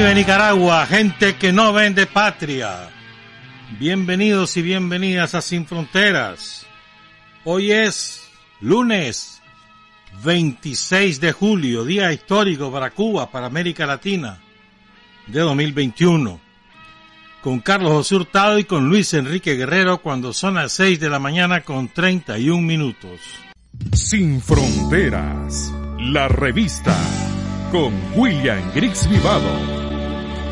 vive Nicaragua, gente que no vende patria. Bienvenidos y bienvenidas a Sin Fronteras. Hoy es lunes 26 de julio, día histórico para Cuba, para América Latina, de 2021. Con Carlos José y con Luis Enrique Guerrero cuando son las 6 de la mañana con 31 minutos. Sin Fronteras, la revista con William Griggs Vivado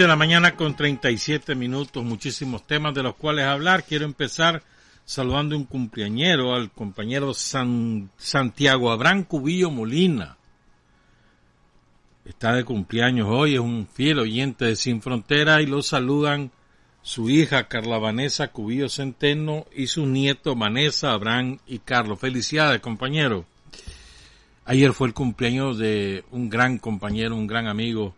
de la mañana con 37 minutos, muchísimos temas de los cuales hablar. Quiero empezar saludando un cumpleañero al compañero San, Santiago Abraham Cubillo Molina. Está de cumpleaños hoy, es un fiel oyente de Sin Frontera y lo saludan su hija Carla Vanessa Cubillo Centeno y su nieto Vanessa, Abraham y Carlos. Felicidades, compañero. Ayer fue el cumpleaños de un gran compañero, un gran amigo,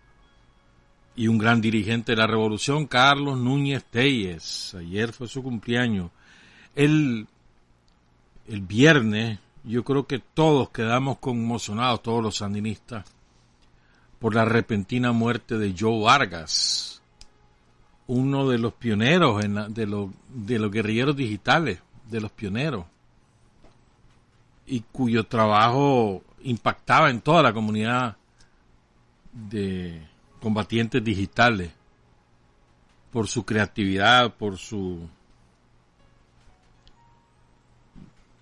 y un gran dirigente de la revolución, Carlos Núñez Telles. Ayer fue su cumpleaños. El, el viernes, yo creo que todos quedamos conmocionados, todos los sandinistas, por la repentina muerte de Joe Vargas, uno de los pioneros en de, los, de los guerrilleros digitales, de los pioneros, y cuyo trabajo impactaba en toda la comunidad de combatientes digitales, por su creatividad, por su,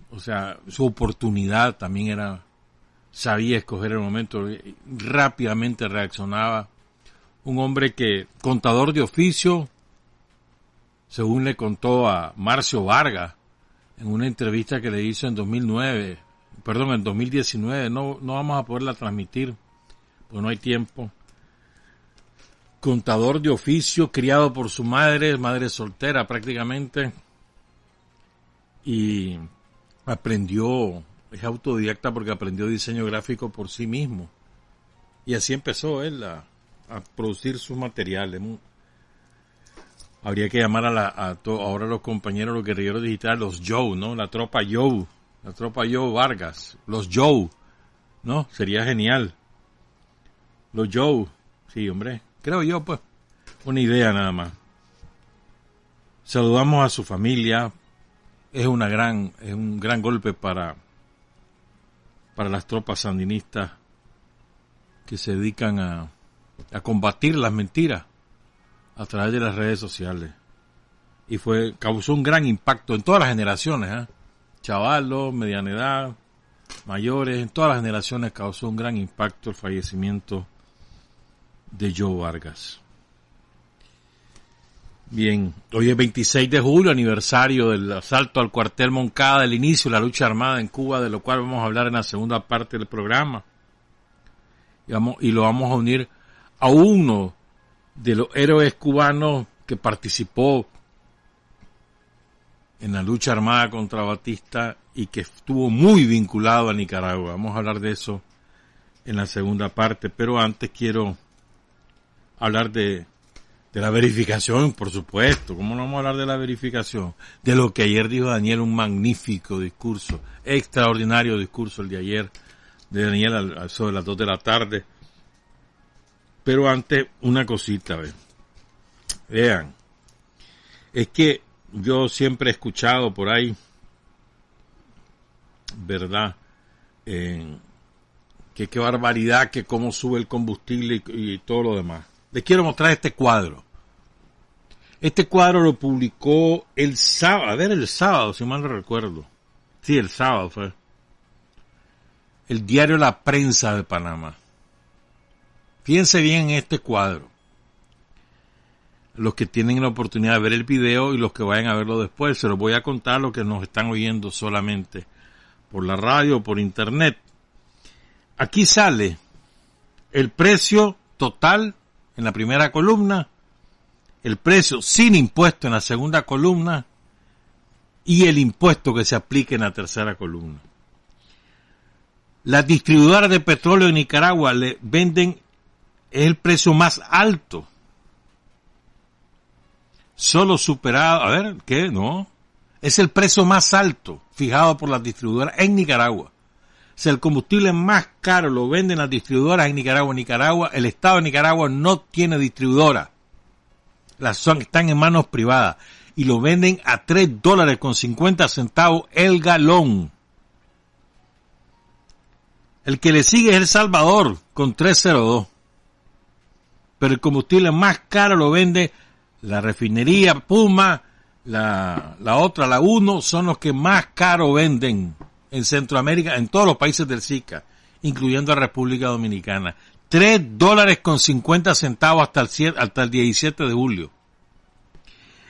o sea, su oportunidad también era, sabía escoger el momento, rápidamente reaccionaba. Un hombre que, contador de oficio, según le contó a Marcio Vargas en una entrevista que le hizo en 2009, perdón, en 2019, no, no vamos a poderla transmitir, porque no hay tiempo contador de oficio, criado por su madre, madre soltera prácticamente, y aprendió, es autodidacta porque aprendió diseño gráfico por sí mismo. Y así empezó él a, producir sus materiales. Habría que llamar a, la, a ahora los compañeros, los guerrilleros digitales, los Joe, ¿no? La tropa Joe, la tropa Joe Vargas, los Joe, ¿no? Sería genial. Los Joe, sí, hombre, Creo yo, pues, una idea nada más. Saludamos a su familia. Es una gran, es un gran golpe para, para las tropas sandinistas que se dedican a, a combatir las mentiras a través de las redes sociales. Y fue, causó un gran impacto en todas las generaciones, ¿eh? chavalos, mediana edad, mayores, en todas las generaciones causó un gran impacto el fallecimiento de Joe Vargas. Bien, hoy es 26 de julio, aniversario del asalto al cuartel Moncada, del inicio de la lucha armada en Cuba, de lo cual vamos a hablar en la segunda parte del programa. Y, y lo vamos a unir a uno de los héroes cubanos que participó en la lucha armada contra Batista y que estuvo muy vinculado a Nicaragua. Vamos a hablar de eso en la segunda parte, pero antes quiero hablar de, de la verificación, por supuesto. ¿Cómo no vamos a hablar de la verificación? De lo que ayer dijo Daniel, un magnífico discurso, extraordinario discurso el de ayer de Daniel sobre las dos de la tarde. Pero antes, una cosita, vean. Es que yo siempre he escuchado por ahí, ¿verdad? que qué barbaridad, que cómo sube el combustible y todo lo demás. Les quiero mostrar este cuadro. Este cuadro lo publicó el sábado, a ver, el sábado, si mal no recuerdo. Sí, el sábado fue. El diario La Prensa de Panamá. Fíjense bien en este cuadro. los que tienen la oportunidad de ver el video y los que vayan a verlo después. Se los voy a contar los que nos están oyendo solamente por la radio o por internet. Aquí sale el precio total en la primera columna, el precio sin impuesto en la segunda columna y el impuesto que se aplique en la tercera columna. Las distribuidoras de petróleo en Nicaragua le venden el precio más alto. Solo superado, a ver, ¿qué? No. Es el precio más alto fijado por las distribuidoras en Nicaragua. Si el combustible más caro lo venden las distribuidoras en Nicaragua, Nicaragua, el Estado de Nicaragua no tiene distribuidora. Las son, están en manos privadas y lo venden a 3 dólares con 50 centavos el galón. El que le sigue es El Salvador con 302. Pero el combustible más caro lo vende la refinería Puma, la, la otra, la Uno, son los que más caro venden en Centroamérica, en todos los países del SICA, incluyendo a República Dominicana. 3 dólares con 50 centavos hasta el, hasta el 17 de julio.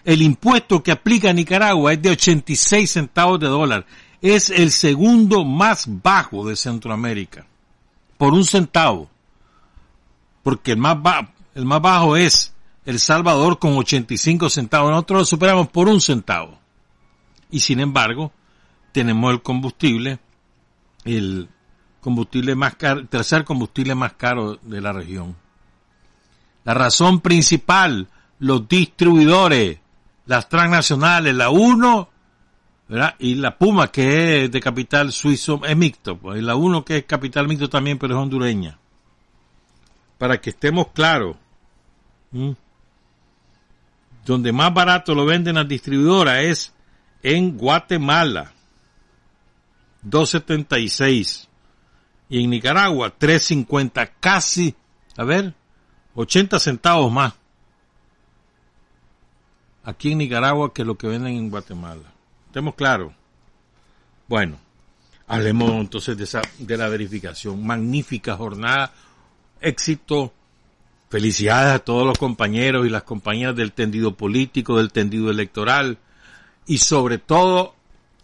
El impuesto que aplica Nicaragua es de 86 centavos de dólar. Es el segundo más bajo de Centroamérica. Por un centavo. Porque el más, el más bajo es El Salvador con 85 centavos. Nosotros lo superamos por un centavo. Y sin embargo, tenemos el combustible, el combustible más caro, tercer combustible más caro de la región. La razón principal, los distribuidores las transnacionales, la 1 y la Puma, que es de capital suizo, es mixto, pues, y la 1 que es capital mixto también, pero es hondureña. Para que estemos claros, donde más barato lo venden las distribuidoras es en Guatemala, 2.76, y en Nicaragua, 3.50, casi, a ver, 80 centavos más aquí en Nicaragua que lo que venden en Guatemala. Estemos claros. Bueno, hablemos entonces de, esa, de la verificación. Magnífica jornada, éxito. Felicidades a todos los compañeros y las compañeras del tendido político, del tendido electoral y sobre todo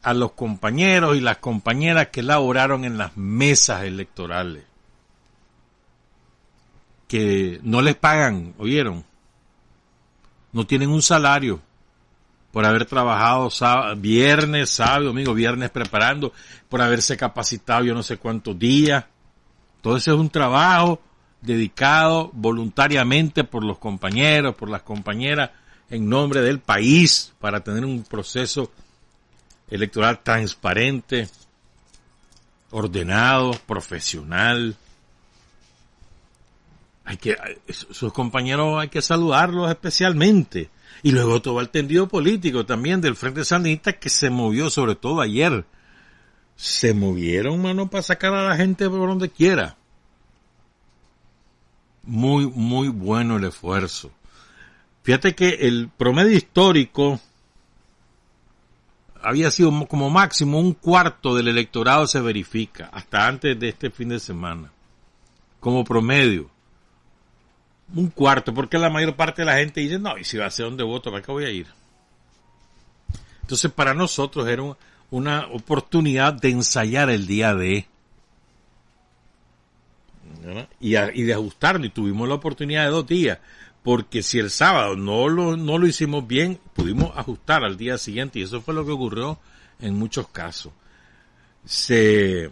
a los compañeros y las compañeras que laboraron en las mesas electorales. Que no les pagan, ¿oyeron? no tienen un salario por haber trabajado viernes, sábado, domingo, viernes preparando, por haberse capacitado yo no sé cuántos días. Todo ese es un trabajo dedicado voluntariamente por los compañeros, por las compañeras, en nombre del país, para tener un proceso electoral transparente, ordenado, profesional, hay que, sus compañeros hay que saludarlos especialmente. Y luego todo el tendido político también del Frente Sandinista que se movió, sobre todo ayer. Se movieron, mano, para sacar a la gente por donde quiera. Muy, muy bueno el esfuerzo. Fíjate que el promedio histórico había sido como máximo un cuarto del electorado se verifica, hasta antes de este fin de semana. Como promedio un cuarto, porque la mayor parte de la gente dice, no, y si va a ser donde voto, ¿para qué voy a ir? Entonces para nosotros era una oportunidad de ensayar el día de y, y, de ajustarlo y tuvimos la oportunidad de dos días porque si el sábado no lo, no lo hicimos bien pudimos ajustar al día siguiente y eso fue lo que ocurrió en muchos casos se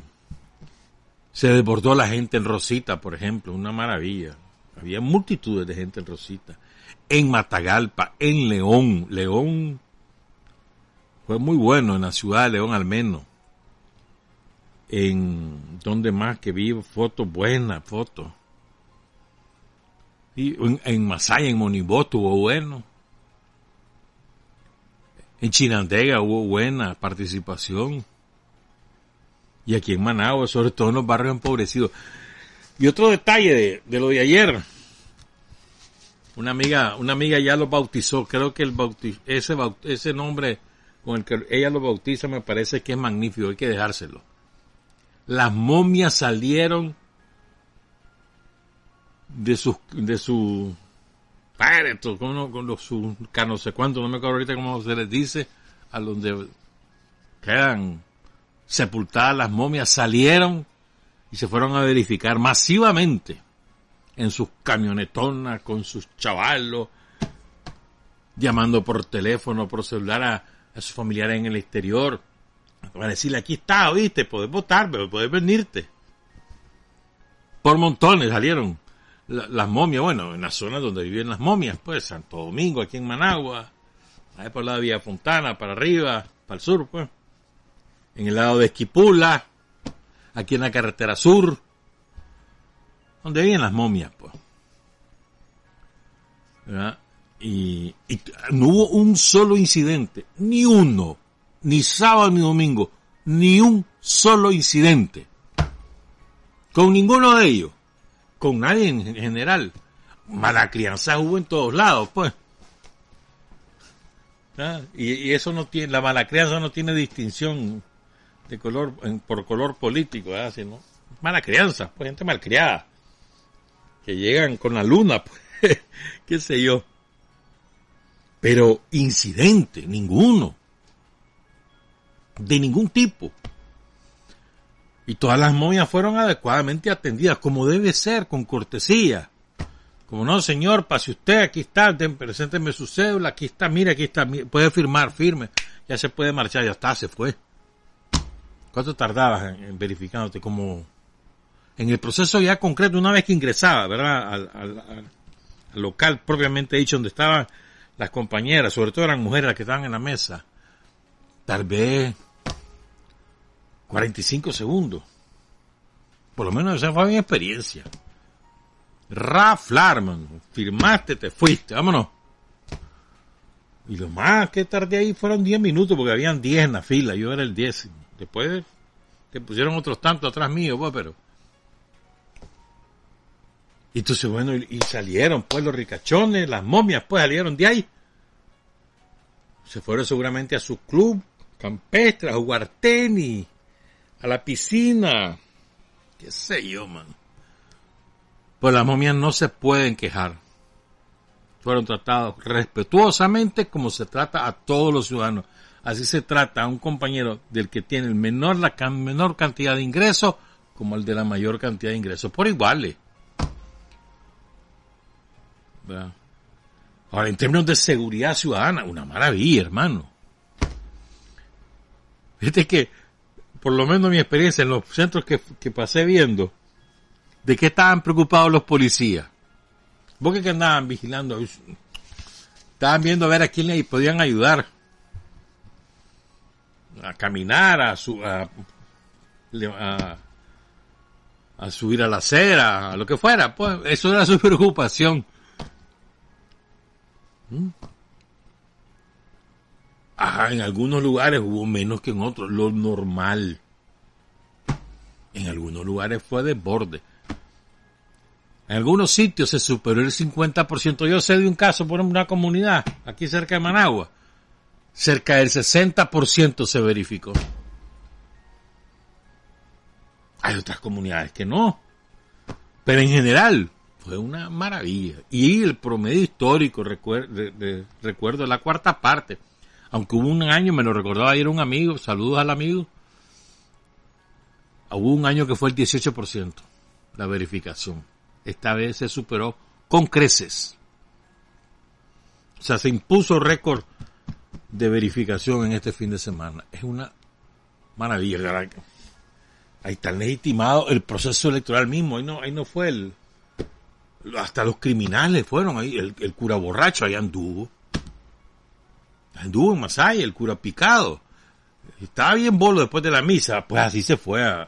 se desbordó la gente en Rosita por ejemplo una maravilla había multitudes de gente en Rosita. En Matagalpa, en León. León fue muy bueno en la ciudad de León al menos. En donde más que vi fotos buenas, fotos. Y en, Masaya, en Monibó estuvo bueno. En Chinandega hubo buena participación. Y aquí en Managua, sobre todo en los barrios empobrecidos. Y otro detalle de, lo de ayer. Una amiga, una amiga ya lo bautizó. Creo que el ese, ese nombre con el que ella lo bautiza me parece que es magnífico. Hay que dejárselo. Las momias salieron de su, de su Espérate, con, con los no sé cuánto, no me acuerdo ahorita cómo se les dice, a donde quedan sepultadas las momias, salieron y se fueron a verificar masivamente en sus camionetonas con sus chavalos, llamando por teléfono, por celular a, sus familiares en el exterior, para decirle, aquí está, oíste, puedes votar, pero puedes venirte. Por montones salieron las momias, bueno, en la zona donde viven las momias, pues Santo Domingo, aquí en Managua, ahí por la Vía Fontana, para arriba, para el sur, pues. En el lado de Esquipula, aquí en la carretera sur, donde viven las momias, pues. Y, no hubo un solo incidente, ni uno, ni sábado ni domingo, ni un solo incidente. Con ninguno de ellos con nadie en general. Mala crianza hubo en todos lados, pues. ¿Ah? Y, eso no tiene, la mala crianza no tiene distinción de color, por color político. Sino mala crianza, pues gente malcriada. Que llegan con la luna, pues, qué sé yo. Pero incidente, ninguno. De ningún tipo. Y todas las momias fueron adecuadamente atendidas, como debe ser, con cortesía. Como no, señor, pase usted, aquí está, presénteme su cédula, aquí está, mire, aquí está, puede firmar, firme, ya se puede marchar, ya está, se fue. ¿Cuánto tardabas en, verificándote? Como en el proceso ya concreto, una vez que ingresaba, ¿verdad? Al, al local propiamente dicho, donde estaban las compañeras, sobre todo eran mujeres que estaban en la mesa, tal vez 45 segundos. Por lo menos esa fue mi experiencia. Raf Larman, firmaste, te fuiste, vámonos. Y lo más que tardé ahí fueron 10 minutos porque habían 10 en la fila, yo era el 10. Después te pusieron otros tantos atrás mío, pues, pero... Y entonces, bueno, y, salieron, pues, los ricachones, las momias, pues, salieron de ahí. Se fueron seguramente a su club campestre, a jugar tenis, a la piscina, qué sé yo, man. Pues las momias no se pueden quejar. Fueron tratados respetuosamente como se trata a todos los ciudadanos. Así se trata a un compañero del que tiene el menor, la menor cantidad de ingresos como el de la mayor cantidad de ingresos. Por iguales. Ahora, en términos de seguridad ciudadana, una maravilla, hermano. Fíjate que por lo menos mi experiencia en los centros que, pasé viendo, de qué estaban preocupados los policías. ¿Vos que andaban vigilando? Estaban viendo a ver a quién le podían ayudar. A caminar, a, su, a, subir a la acera, a lo que fuera. Pues eso era su preocupación. ¿Mm? Ajá, en algunos lugares hubo menos que en otros, lo normal. En algunos lugares fue de borde. En algunos sitios se superó el 50%. Yo sé de un caso por una comunidad, aquí cerca de Managua. Cerca del 60% se verificó. Hay otras comunidades que no. Pero en general fue una maravilla. Y el promedio histórico, recuerdo la cuarta parte aunque hubo un año, me lo recordaba ayer un amigo, saludos al amigo, hubo un año que fue el 18% la verificación. Esta vez se superó con creces. O sea, se impuso récord de verificación en este fin de semana. Es una maravilla. Ahí está legitimado el proceso electoral mismo. Ahí no, ahí no fue el... Hasta los criminales fueron ahí. El, el cura borracho ahí anduvo anduvo en Masaya, el cura picado. Estaba bien bolo después de la misa, pues así se fue a,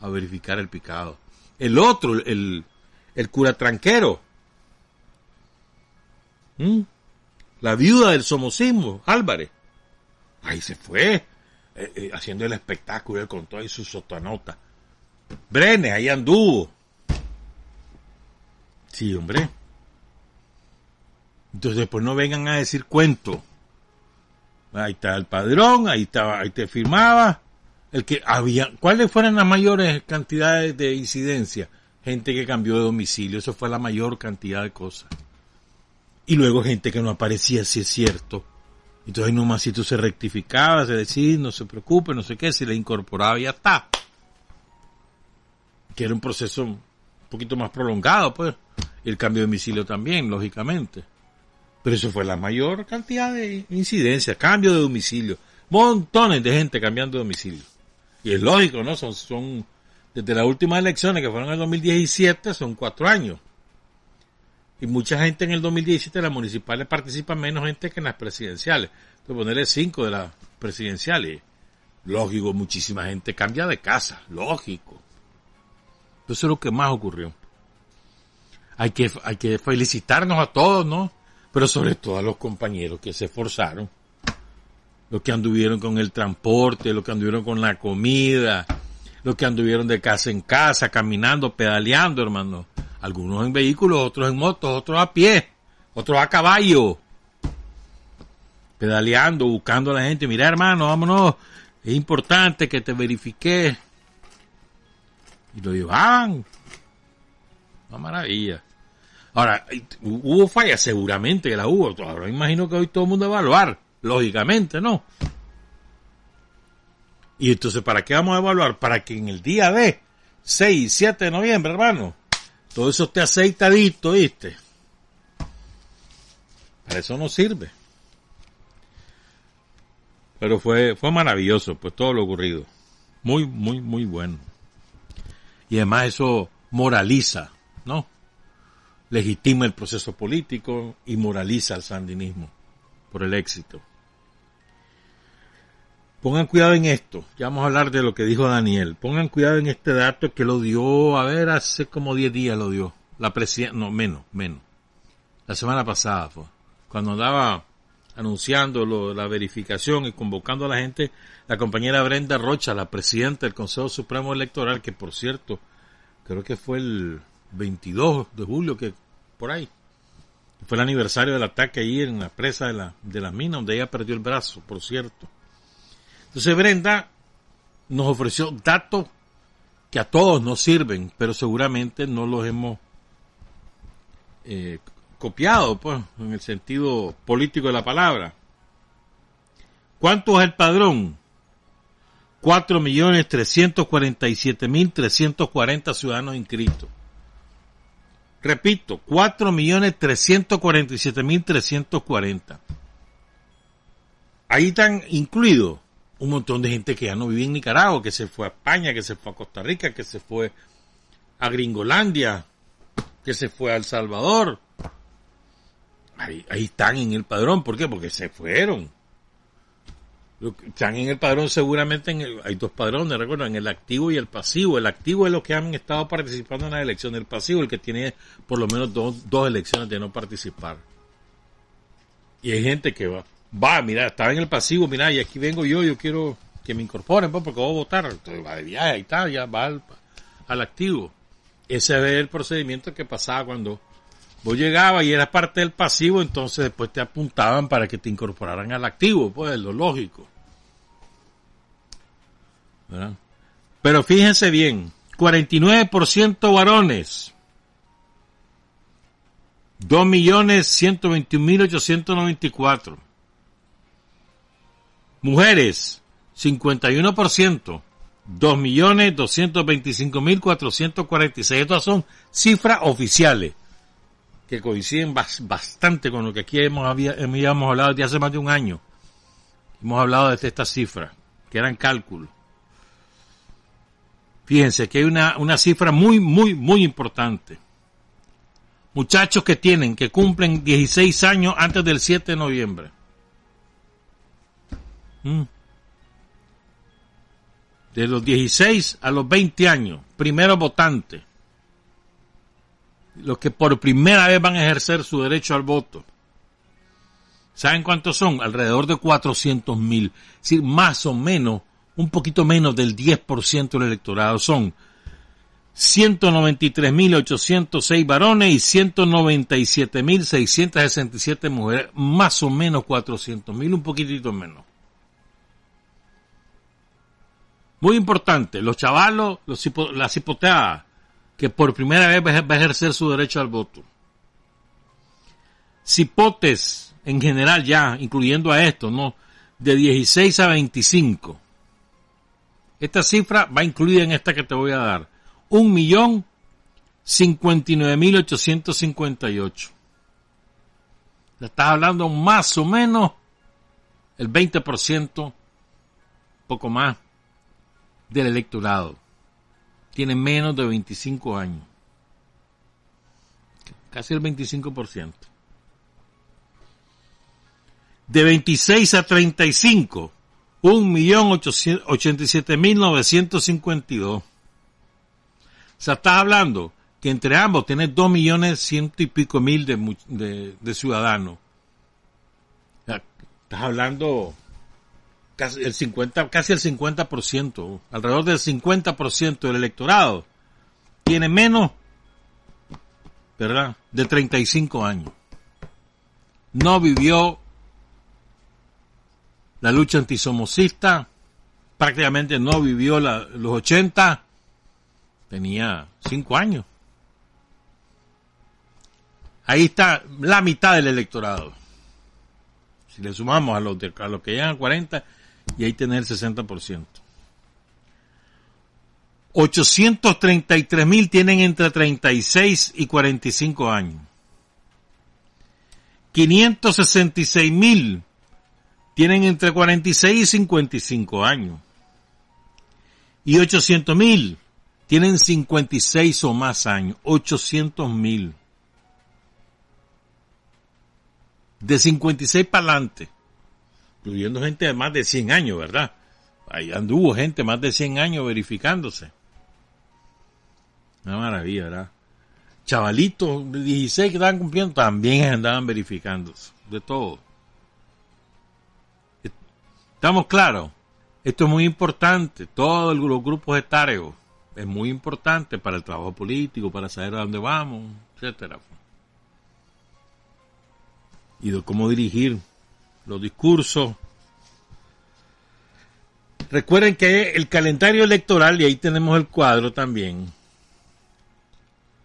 a verificar el picado. El otro, el, el cura tranquero. ¿Mm? La viuda del somocismo, Álvarez. Ahí se fue, eh, eh, haciendo el espectáculo, él contó ahí su sotanota. Brenes, ahí anduvo. Sí, hombre. Entonces, pues no vengan a decir cuento. Ahí está el padrón, ahí estaba, ahí te firmaba. El que había, ¿cuáles fueron las mayores cantidades de incidencia? Gente que cambió de domicilio, eso fue la mayor cantidad de cosas. Y luego gente que no aparecía, si es cierto. Entonces nomás si tú se rectificaba, se decía, no se preocupe, no sé qué, si le incorporaba y ya está. Que era un proceso un poquito más prolongado, pues. El cambio de domicilio también, lógicamente. Pero eso fue la mayor cantidad de incidencias, cambio de domicilio. Montones de gente cambiando de domicilio. Y es lógico, ¿no? Son, son, desde las últimas elecciones que fueron en el 2017, son cuatro años. Y mucha gente en el 2017 de las municipales participa menos gente que en las presidenciales. Entonces ponerle cinco de las presidenciales. Lógico, muchísima gente cambia de casa. Lógico. Eso es lo que más ocurrió. Hay que, hay que felicitarnos a todos, ¿no? Pero sobre todo a los compañeros que se esforzaron. Los que anduvieron con el transporte, los que anduvieron con la comida, los que anduvieron de casa en casa, caminando, pedaleando, hermano algunos en vehículos, otros en motos, otros a pie, otros a caballo. Pedaleando, buscando a la gente. Mira, hermano, vámonos. Es importante que te verifique. Y lo llevan. Una maravilla. Ahora, hubo fallas, seguramente que la hubo. Ahora imagino que hoy todo el mundo va a evaluar. Lógicamente, ¿no? Y entonces, ¿para qué vamos a evaluar? Para que en el día de 6 y 7 de noviembre, hermano, todo eso esté aceitadito, ¿viste? Para eso no sirve. Pero fue, fue maravilloso, pues todo lo ocurrido. Muy, muy, muy bueno. Y además eso moraliza, ¿no? Legitima el proceso político y moraliza al sandinismo por el éxito. Pongan cuidado en esto. Ya vamos a hablar de lo que dijo Daniel. Pongan cuidado en este dato que lo dio, a ver, hace como 10 días lo dio. La presidenta, no, menos, menos. La semana pasada fue. Cuando andaba anunciando lo, la verificación y convocando a la gente, la compañera Brenda Rocha, la presidenta del Consejo Supremo Electoral, que por cierto, creo que fue el 22 de julio, que por ahí, fue el aniversario del ataque ahí en la presa de la, de la mina, donde ella perdió el brazo, por cierto. Entonces Brenda nos ofreció datos que a todos nos sirven, pero seguramente no los hemos eh, copiado, pues, en el sentido político de la palabra. ¿Cuánto es el padrón? Cuatro millones trescientos trescientos cuarenta. Ahí están incluidos un montón de gente que ya no vive en Nicaragua, que se fue a España, que se fue a Costa Rica, que se fue a Gringolandia, que se fue a El Salvador. Ahí, están en el padrón. ¿Por qué? Porque se fueron. Están en el padrón seguramente en el, hay dos padrones, recuerdo, en el activo y el pasivo. El activo es los que han estado participando en la elección. El pasivo el que tiene por lo menos dos, dos elecciones de no participar. Y hay gente que va, va, mira, estaba en el pasivo, mira, y aquí vengo yo, yo quiero que me incorporen, pues, porque voy a votar. Entonces va de viaje, ahí está, ya va al, activo. Ese es el procedimiento que pasaba cuando vos llegabas y eras parte del pasivo, entonces después te apuntaban para que te incorporaran al activo, pues, lo lógico. Pero fíjense bien, 49% varones, 2.121.894. Mujeres, 51%, 2.225.446. Estas son cifras oficiales que coinciden bastante con lo que aquí hemos, habíamos hablado desde hace más de un año. Hemos hablado de estas cifras, que eran cálculos. Fíjense que hay una, una cifra muy, muy, muy importante. Muchachos que tienen, que cumplen 16 años antes del 7 de noviembre. Mm. De los 16 a los 20 años, primero votante. Los que por primera vez van a ejercer su derecho al voto. ¿Saben cuántos son? Alrededor de 400 mil. Es decir, más o menos, un poquito menos del 10% del electorado. Son 193.806 varones y 197.667 mujeres. Más o menos 400.000, un poquitito menos. Muy importante, los chavalos, los, las hipotecadas, que por primera vez va a ejercer su derecho al voto. cipotes en general ya, incluyendo a esto, ¿no? De 16 a 25. Esta cifra va incluida en esta que te voy a dar. Un millón cincuenta mil ochocientos cincuenta y ocho. Estás hablando más o menos el 20%, poco más, del electorado. Tiene menos de 25 años. Casi el 25%. De 26 a 35, 1.087.952. O sea, estás hablando que entre ambos tenés dos millones ciento y pico mil de, ciudadanos. estás hablando casi el 50, casi el 50%, alrededor del 50% del electorado tiene menos, de 35 años. No vivió la lucha antisomocista, prácticamente no vivió los 80, tenía 5 años. Ahí está la mitad del electorado. Si le sumamos a los, a los que llegan a 40, y ahí tener el 60%. 833 mil tienen entre 36 y 45 años. 566 mil tienen entre 46 y 55 años. Y 800 mil tienen 56 o más años. 800 mil. de 56 para adelante, incluyendo gente de más de 100 años, ¿verdad? Ahí anduvo gente más de 100 años verificándose. Una maravilla, ¿verdad? Chavalitos de 16 que estaban cumpliendo también andaban verificándose, de todo. ¿Estamos claros? Esto es muy importante, todos los grupos etarios es muy importante para el trabajo político, para saber a dónde vamos, etcétera y de cómo dirigir los discursos. Recuerden que el calendario electoral, y ahí tenemos el cuadro también.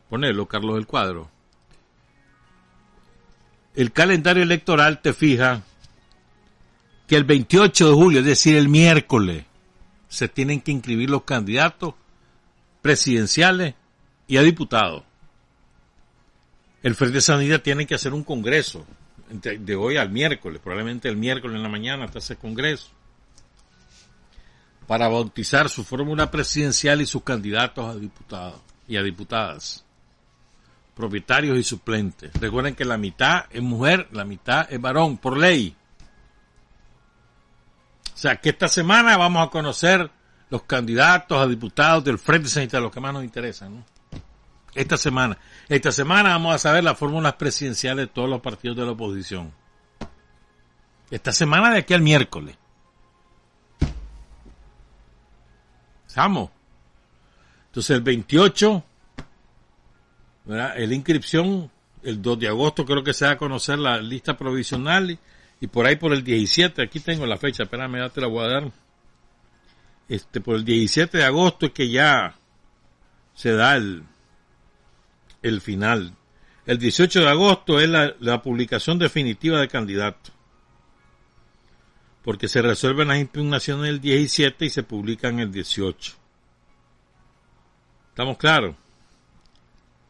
Ponelo, Carlos, el cuadro. El calendario electoral te fija que el 28 de julio, es decir, el miércoles, se tienen que inscribir los candidatos presidenciales y a diputados. El Frente de Sanidad tiene que hacer un congreso de hoy al miércoles, probablemente el miércoles en la mañana hasta ese congreso, para bautizar su fórmula presidencial y sus candidatos a diputados y a diputadas, propietarios y suplentes. Recuerden que la mitad es mujer, la mitad es varón, por ley. O sea, que esta semana vamos a conocer los candidatos a diputados del Frente Sanitario, los que más nos interesan, ¿no? Esta semana. Esta semana vamos a saber las fórmulas presidenciales de todos los partidos de la oposición. Esta semana de aquí al miércoles. Vamos. Entonces el 28, ¿verdad? la inscripción, el 2 de agosto creo que se va a conocer la lista provisional y, por ahí por el 17, aquí tengo la fecha, espérame, ya te la voy a dar. Este, por el 17 de agosto es que ya se da el, el final. El 18 de agosto es la, publicación definitiva de candidato. Porque se resuelven las impugnaciones el 17 y se publican el 18. ¿Estamos claros?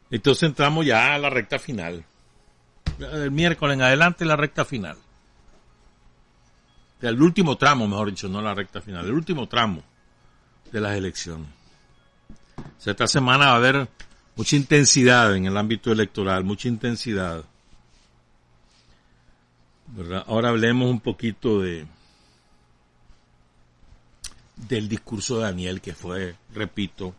Entonces entramos ya a la recta final. El miércoles en adelante la recta final. El último tramo, mejor dicho, no la recta final, el último tramo de las elecciones. esta semana va a haber mucha intensidad en el ámbito electoral, mucha intensidad. Ahora hablemos un poquito de del discurso de Daniel que fue, repito,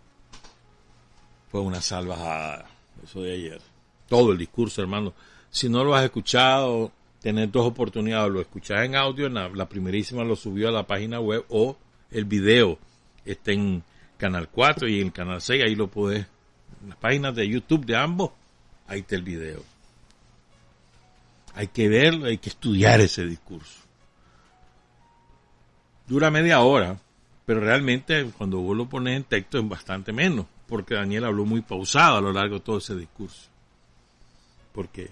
fue una salvajada, eso de ayer. Todo el discurso, hermano. Si no lo has escuchado, tenés dos oportunidades, lo escuchás en audio, la primerísima lo subió a la página web o el video está en Canal 4 y en Canal 6, ahí lo puedes las páginas de YouTube de ambos, ahí está el video. Hay que verlo, hay que estudiar ese discurso. Dura media hora, pero realmente cuando vos lo pones en texto es bastante menos, porque Daniel habló muy pausado a lo largo de todo ese discurso. Porque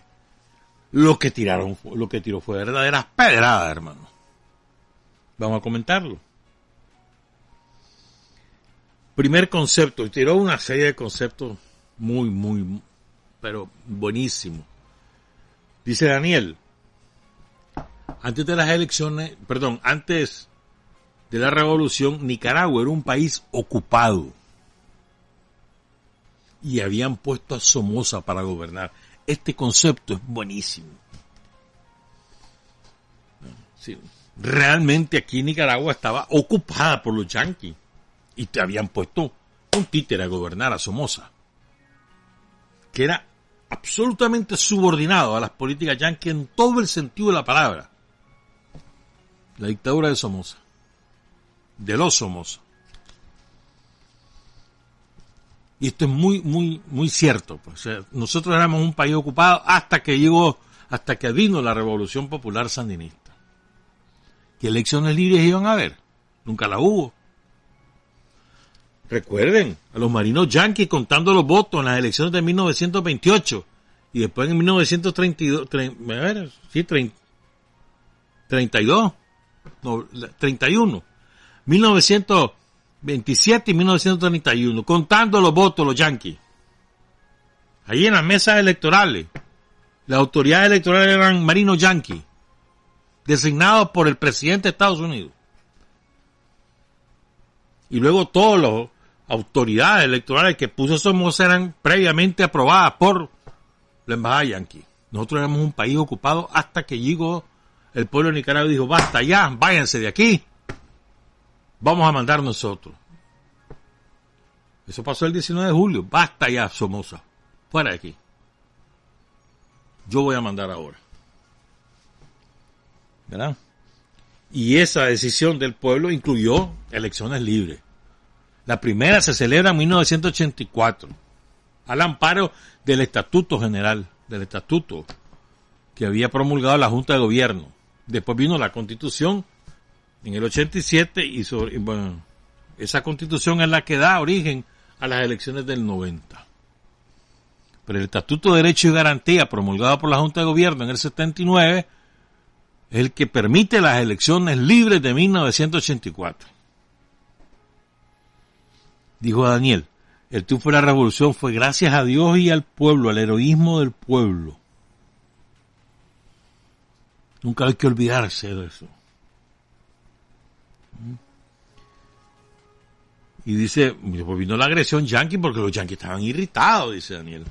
lo que tiraron, lo que tiró fue verdaderas pedradas, hermano. Vamos a comentarlo. Primer concepto, tiró una serie de conceptos muy, muy, pero buenísimo. Dice Daniel, antes de las elecciones, perdón, antes de la revolución, Nicaragua era un país ocupado. Y habían puesto a Somoza para gobernar. Este concepto es buenísimo. realmente aquí Nicaragua estaba ocupada por los yanquis. Y te habían puesto un títere a gobernar a Somoza. Que era absolutamente subordinado a las políticas yanquis en todo el sentido de la palabra. La dictadura de Somoza. De los Somoza. Y esto es muy, muy, muy cierto. Pues. nosotros éramos un país ocupado hasta que llegó, hasta que vino la revolución popular sandinista. ¿Qué elecciones libres iban a haber? Nunca la hubo. Recuerden, a los marinos yanquis contando los votos en las elecciones de 1928 y después en 1932, a ver, sí, 32, no, 31, 1927 y 1931, contando los votos los yanquis. Allí en las mesas electorales, las autoridades electorales eran marinos yanquis, designados por el presidente de Estados Unidos. Y luego todos los autoridades electorales que puso Somoza eran previamente aprobadas por la embajada yanqui. Nosotros éramos un país ocupado hasta que llegó el pueblo de Nicaragua y dijo, basta ya, váyanse de aquí. Vamos a mandar nosotros. Eso pasó el 19 de julio. Basta ya, Somoza. Fuera de aquí. Yo voy a mandar ahora. ¿Verdad? Y esa decisión del pueblo incluyó elecciones libres. La primera se celebra en 1984, al amparo del Estatuto General, del Estatuto que había promulgado la Junta de Gobierno. Después vino la Constitución en el 87 y, bueno, esa Constitución es la que da origen a las elecciones del 90. Pero el Estatuto de Derecho y Garantía promulgado por la Junta de Gobierno en el 79 es el que permite las elecciones libres de 1984 dijo Daniel, el triunfo de la revolución fue gracias a Dios y al pueblo, al heroísmo del pueblo. Nunca hay que olvidarse de eso. Y dice, pues vino la agresión yanqui porque los yanquis estaban irritados, dice Daniel.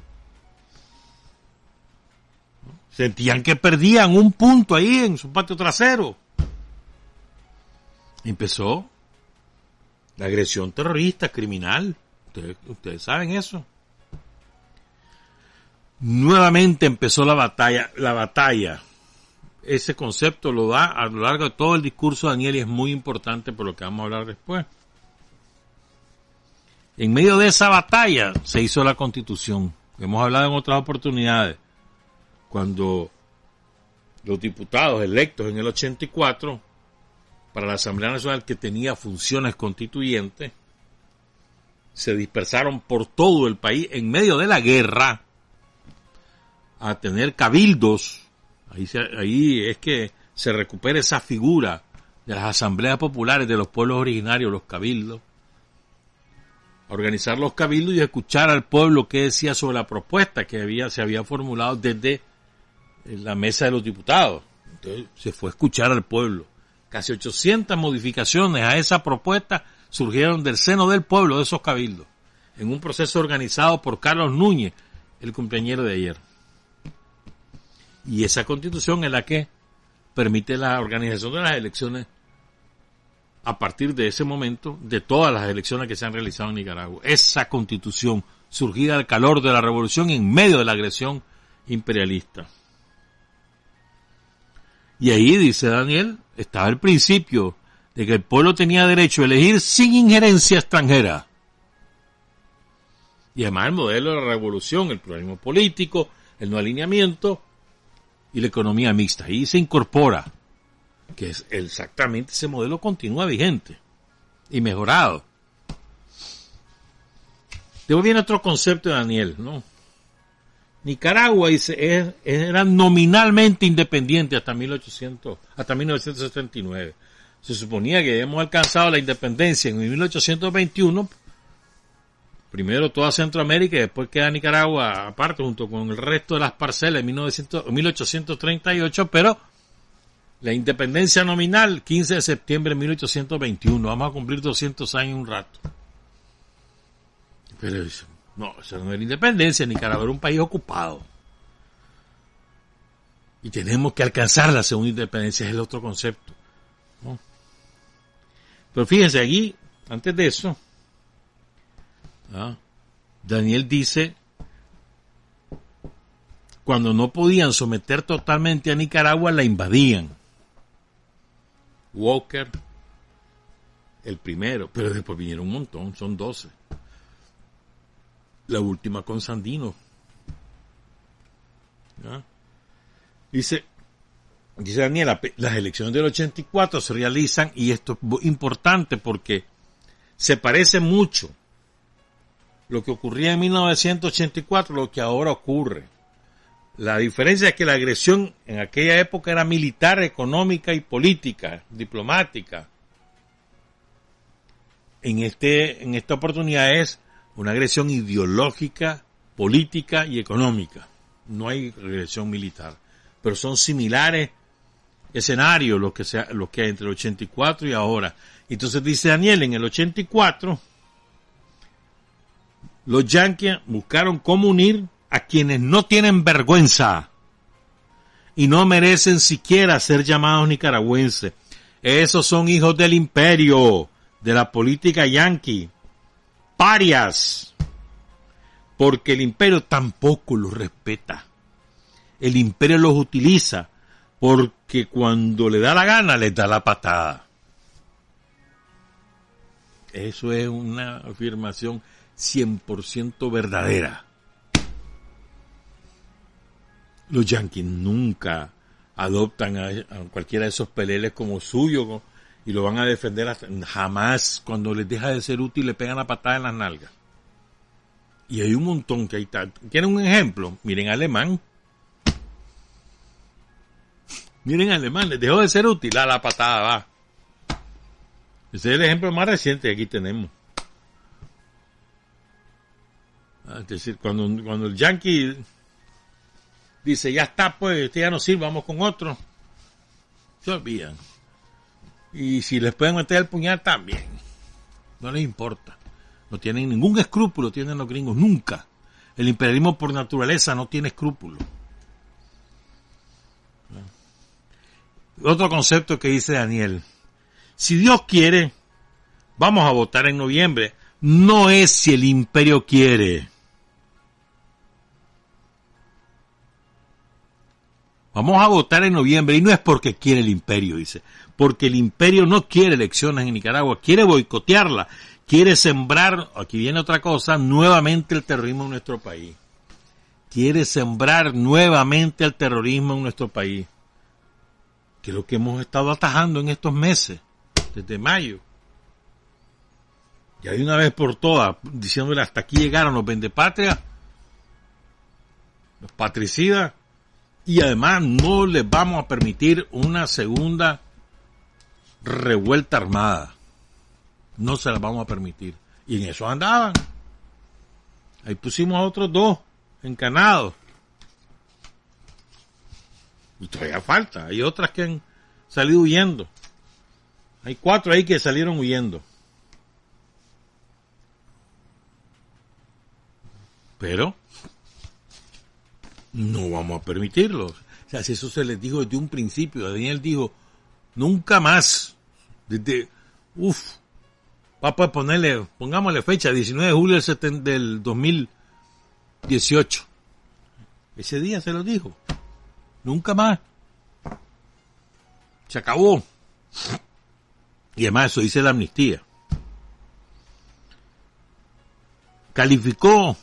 Sentían que perdían un punto ahí en su patio trasero. Empezó la agresión terrorista, criminal. Ustedes, saben eso. Nuevamente empezó la batalla, la batalla. Ese concepto lo da a lo largo de todo el discurso de Daniel y es muy importante por lo que vamos a hablar después. En medio de esa batalla se hizo la constitución. Hemos hablado en otras oportunidades. Cuando los diputados electos en el 84 para la Asamblea Nacional que tenía funciones constituyentes, se dispersaron por todo el país en medio de la guerra a tener cabildos. Ahí, es que se recupera esa figura de las asambleas populares de los pueblos originarios, los cabildos. organizar los cabildos y escuchar al pueblo qué decía sobre la propuesta que había, se había formulado desde la mesa de los diputados. Entonces se fue a escuchar al pueblo. Casi 800 modificaciones a esa propuesta surgieron del seno del pueblo de esos cabildos, en un proceso organizado por Carlos Núñez, el compañero de ayer. Y esa constitución es la que permite la organización de las elecciones a partir de ese momento, de todas las elecciones que se han realizado en Nicaragua. Esa constitución surgida al calor de la revolución en medio de la agresión imperialista. Y ahí, dice Daniel, estaba el principio de que el pueblo tenía derecho a elegir sin injerencia extranjera. Y además el modelo de la revolución, el pluralismo político, el no alineamiento y la economía mixta. Ahí se incorpora que es exactamente ese modelo continúa vigente y mejorado. Luego viene otro concepto de Daniel, ¿no? Nicaragua era nominalmente independiente hasta 1800, hasta 1979. Se suponía que habíamos alcanzado la independencia en 1821, primero toda Centroamérica y después queda Nicaragua aparte junto con el resto de las parcelas en 1838, pero la independencia nominal 15 de septiembre de 1821, vamos a cumplir 200 años un rato. Pero no, eso no era independencia, Nicaragua era un país ocupado. Y tenemos que alcanzar la segunda independencia, es el otro concepto. Pero fíjense, aquí, antes de eso, ¿ah? Daniel dice, cuando no podían someter totalmente a Nicaragua, la invadían. Walker, el primero, pero después vinieron un montón, son doce la última con Sandino. Dice, dice Daniela, las elecciones del 84 se realizan y esto es importante porque se parece mucho lo que ocurría en 1984 lo que ahora ocurre. La diferencia es que la agresión en aquella época era militar, económica y política, diplomática. En, este, en esta oportunidad es una agresión ideológica, política y económica. No hay agresión militar. Pero son similares escenarios los que, sea, los que hay entre el 84 y ahora. Entonces dice Daniel, en el 84, los yankees buscaron cómo unir a quienes no tienen vergüenza y no merecen siquiera ser llamados nicaragüenses. Esos son hijos del imperio, de la política yanqui, parias, porque el imperio tampoco los respeta. El imperio los utiliza porque cuando le da la gana les da la patada. Eso es una afirmación 100% verdadera. Los yanquis nunca adoptan a, cualquiera de esos peleles como suyo, y lo van a defender hasta, jamás cuando les deja de ser útil le pegan la patada en las nalgas. Y hay un montón que hay tal. ¿Quieren un ejemplo? Miren alemán. Miren alemán, les dejó de ser útil, a la patada va. Ese es el ejemplo más reciente que aquí tenemos. Ah, es decir, cuando, cuando el yankee dice, ya está, pues, este ya no sirve, vamos con otro, se olvidan. Y si les pueden meter el puñal también. No les importa. No tienen ningún escrúpulo, tienen los gringos. Nunca. El imperialismo por naturaleza no tiene escrúpulo. Otro concepto que dice Daniel. Si Dios quiere, vamos a votar en noviembre. No es si el imperio quiere. Vamos a votar en noviembre y no es porque quiere el imperio, dice porque el imperio no quiere elecciones en Nicaragua, quiere boicotearla, quiere sembrar, aquí viene otra cosa, nuevamente el terrorismo en nuestro país. Quiere sembrar nuevamente el terrorismo en nuestro país. Que es lo que hemos estado atajando en estos meses, desde mayo. Y hay una vez por todas, diciéndole hasta aquí llegaron los vendepatrias, los patricidas, y además no les vamos a permitir una segunda revuelta armada. No se la vamos a permitir. Y en eso andaban. Ahí pusimos a otros dos encanados. Y todavía falta. Hay otras que han salido huyendo. Hay cuatro ahí que salieron huyendo. Pero no vamos a permitirlo. O sea, si eso se les dijo desde un principio, Daniel dijo, Nunca más. Desde, va a ponerle, pongámosle fecha, 19 de julio del, del 2018. Ese día se lo dijo. Nunca más. Se acabó. Y además eso dice la amnistía. Calificó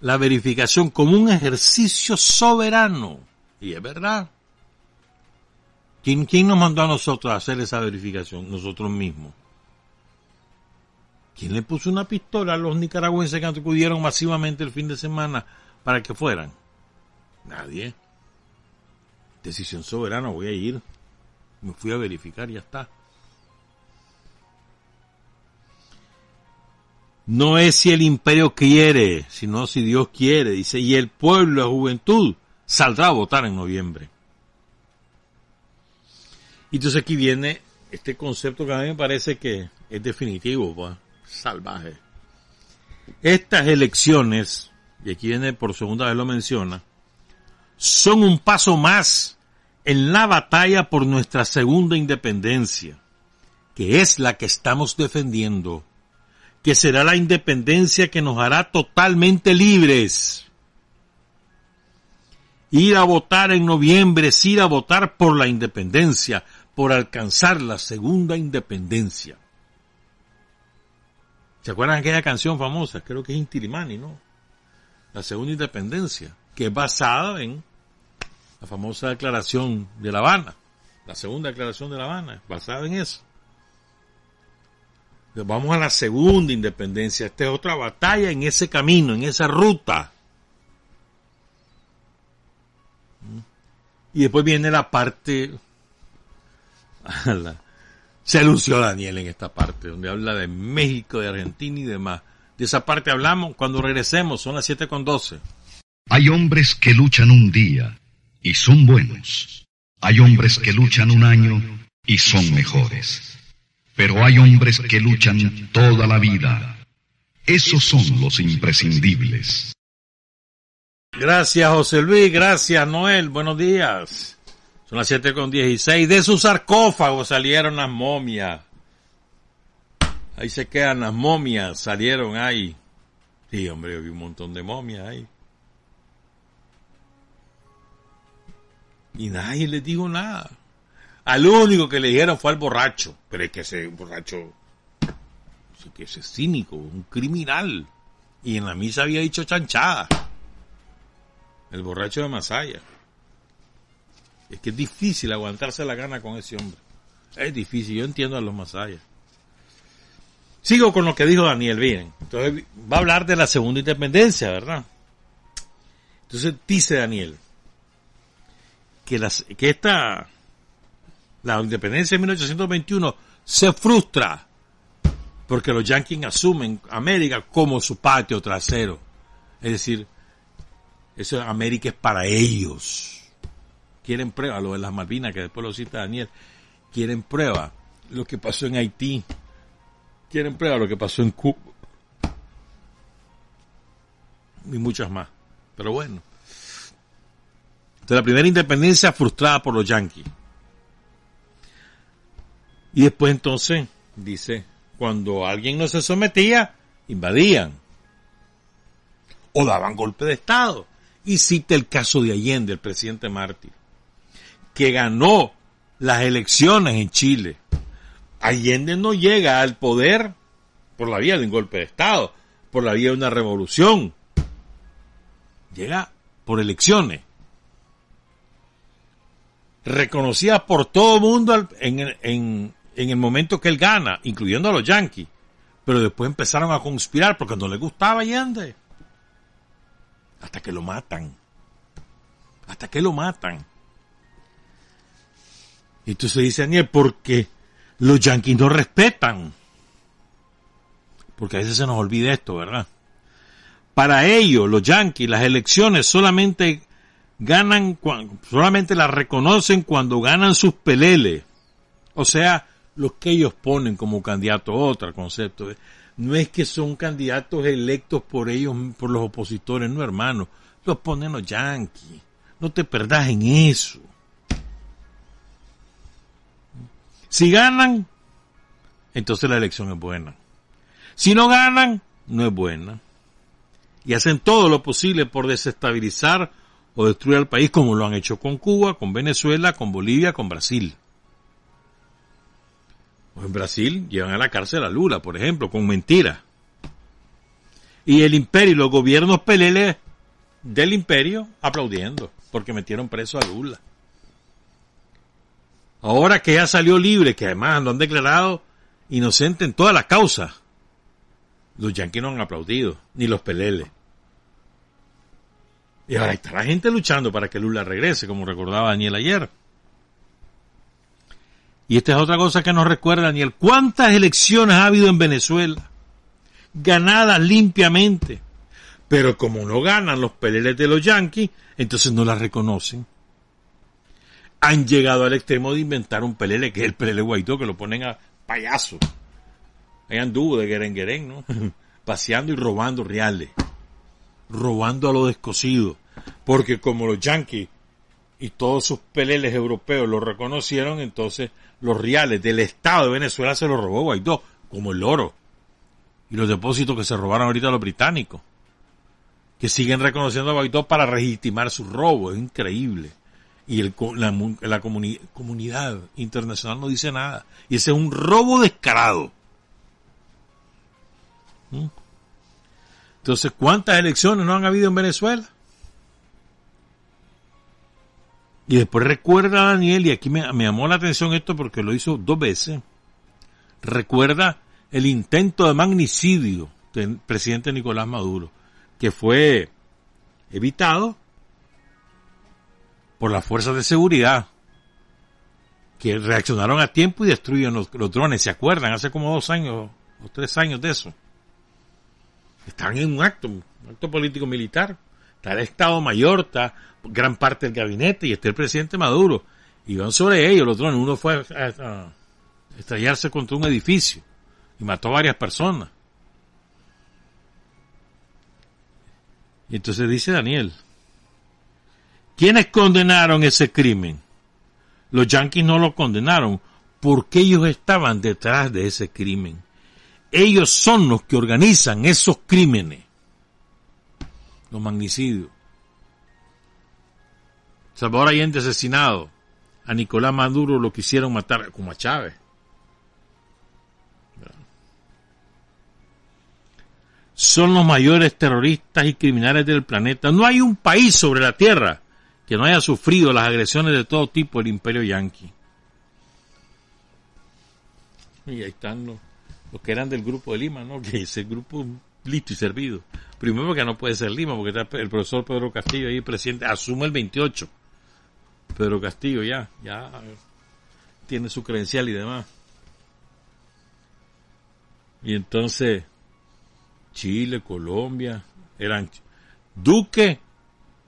la verificación como un ejercicio soberano. Y es verdad. ¿Quién, nos mandó a nosotros a hacer esa verificación? Nosotros mismos. ¿Quién le puso una pistola a los nicaragüenses que acudieron masivamente el fin de semana para que fueran? Nadie. Decisión soberana, voy a ir. Me fui a verificar, ya está. No es si el imperio quiere, sino si Dios quiere, dice, y el pueblo, la juventud, saldrá a votar en noviembre. Y entonces aquí viene este concepto que a mí me parece que es definitivo, pues, salvaje. Estas elecciones, y aquí viene por segunda vez lo menciona, son un paso más en la batalla por nuestra segunda independencia, que es la que estamos defendiendo que será la independencia que nos hará totalmente libres. Ir a votar en noviembre es ir a votar por la independencia, por alcanzar la segunda independencia. ¿Se acuerdan de aquella canción famosa? Creo que es Intilimani, ¿no? La segunda independencia, que es basada en la famosa declaración de La Habana. La segunda declaración de La Habana, basada en eso. Vamos a la segunda independencia. Esta es otra batalla en ese camino, en esa ruta. Y después viene la parte... Se anunció Daniel en esta parte, donde habla de México, de Argentina y demás. De esa parte hablamos cuando regresemos, son las 7 con 12. Hay hombres que luchan un día y son buenos. Hay hombres que luchan un año y son mejores. Pero hay hombres que luchan toda la vida. Esos son los imprescindibles. Gracias José Luis, gracias Noel, buenos días. Son las 7 con 16. De su sarcófago salieron las momias. Ahí se quedan las momias, salieron ahí. Sí, hombre, vi un montón de momias ahí. Y nadie les dijo nada. Al único que le dijeron fue al borracho. Pero es que ese borracho, que ese es cínico, un criminal. Y en la misa había dicho chanchada. El borracho de Masaya. Es que es difícil aguantarse la gana con ese hombre. Es difícil, yo entiendo a los Masayas. Sigo con lo que dijo Daniel, bien. Entonces va a hablar de la segunda independencia, ¿verdad? Entonces dice Daniel que, las, que esta la independencia de 1821 se frustra porque los yanquis asumen América como su patio trasero. Es decir, eso América es para ellos. Quieren prueba, lo de las Malvinas, que después lo cita Daniel, quieren prueba lo que pasó en Haití, quieren prueba lo que pasó en Cuba y muchas más. Pero bueno. Entonces la primera independencia frustrada por los yanquis. Y después entonces, dice, cuando alguien no se sometía, invadían. O daban golpe de Estado. Y cita el caso de Allende, el presidente mártir, que ganó las elecciones en Chile. Allende no llega al poder por la vía de un golpe de Estado, por la vía de una revolución. Llega por elecciones reconocida por todo el mundo en, en, el momento que él gana, incluyendo a los Yankees. Pero después empezaron a conspirar porque no le gustaba Allende. Hasta que lo matan. Hasta que lo matan. Y entonces dice Daniel, porque los Yankees no respetan. Porque a veces se nos olvida esto, ¿verdad? Para ellos, los Yankees, las elecciones solamente ganan, solamente las reconocen cuando ganan sus peleles. O sea, los que ellos ponen como candidatos, otro concepto. No es que son candidatos electos por ellos, por los opositores, no hermano. Los ponen los yanquis. No te perdas en eso. Si ganan, entonces la elección es buena. Si no ganan, no es buena. Y hacen todo lo posible por desestabilizar o destruir al país como lo han hecho con Cuba, con Venezuela, con Bolivia, con Brasil. En Brasil llevan a la cárcel a Lula, por ejemplo, con mentiras. Y el imperio y los gobiernos peleles del imperio aplaudiendo, porque metieron preso a Lula. Ahora que ya salió libre, que además lo han declarado inocente en todas las causas, los yanquis no han aplaudido, ni los peleles. Y ahora la está la gente luchando para que Lula regrese, como recordaba Daniel ayer. Y esta es otra cosa que nos recuerda Daniel. ¿Cuántas elecciones ha habido en Venezuela? Ganadas limpiamente. Pero como no ganan los peleles de los yanquis, entonces no las reconocen. Han llegado al extremo de inventar un pelele, que es el pelele Guaidó, que lo ponen a payaso. Ahí anduvo de Guerenguerén, ¿no? Paseando y robando reales. Robando a lo descosido. Porque como los yanquis y todos sus peleles europeos lo reconocieron, entonces los reales del Estado de Venezuela se los robó Guaidó, como el oro. Y los depósitos que se robaron ahorita los británicos. Que siguen reconociendo a Guaidó para legitimar su robo. Es increíble. Y el, la, la comunidad internacional no dice nada. Y ese es un robo descarado. ¿Mm? Entonces, ¿cuántas elecciones no han habido en Venezuela? Y después recuerda Daniel, y aquí me, llamó la atención esto porque lo hizo dos veces, recuerda el intento de magnicidio del presidente Nicolás Maduro, que fue evitado por las fuerzas de seguridad, que reaccionaron a tiempo y destruyeron los, drones, ¿se acuerdan? Hace como dos años o tres años de eso. Estaban en un acto, un acto político militar. Está el Estado Mayor, está gran parte del gabinete y está el presidente Maduro. Y van sobre ellos los drones. Uno fue a, estrellarse contra un edificio y mató a varias personas. Y entonces dice Daniel, ¿quiénes condenaron ese crimen? Los yanquis no lo condenaron porque ellos estaban detrás de ese crimen. Ellos son los que organizan esos crímenes, los magnicidios. Salvador Allende asesinado. A Nicolás Maduro lo quisieron matar, como a Chávez. Son los mayores terroristas y criminales del planeta. No hay un país sobre la Tierra que no haya sufrido las agresiones de todo tipo del imperio yanqui. Y ahí están los, que eran del grupo de Lima, ¿no? Que ese grupo listo y servido. Primero que no puede ser Lima, porque está el profesor Pedro Castillo ahí, presidente, asume el 28. Pedro Castillo ya, ya tiene su credencial y demás. Y entonces, Chile, Colombia, eran Duque,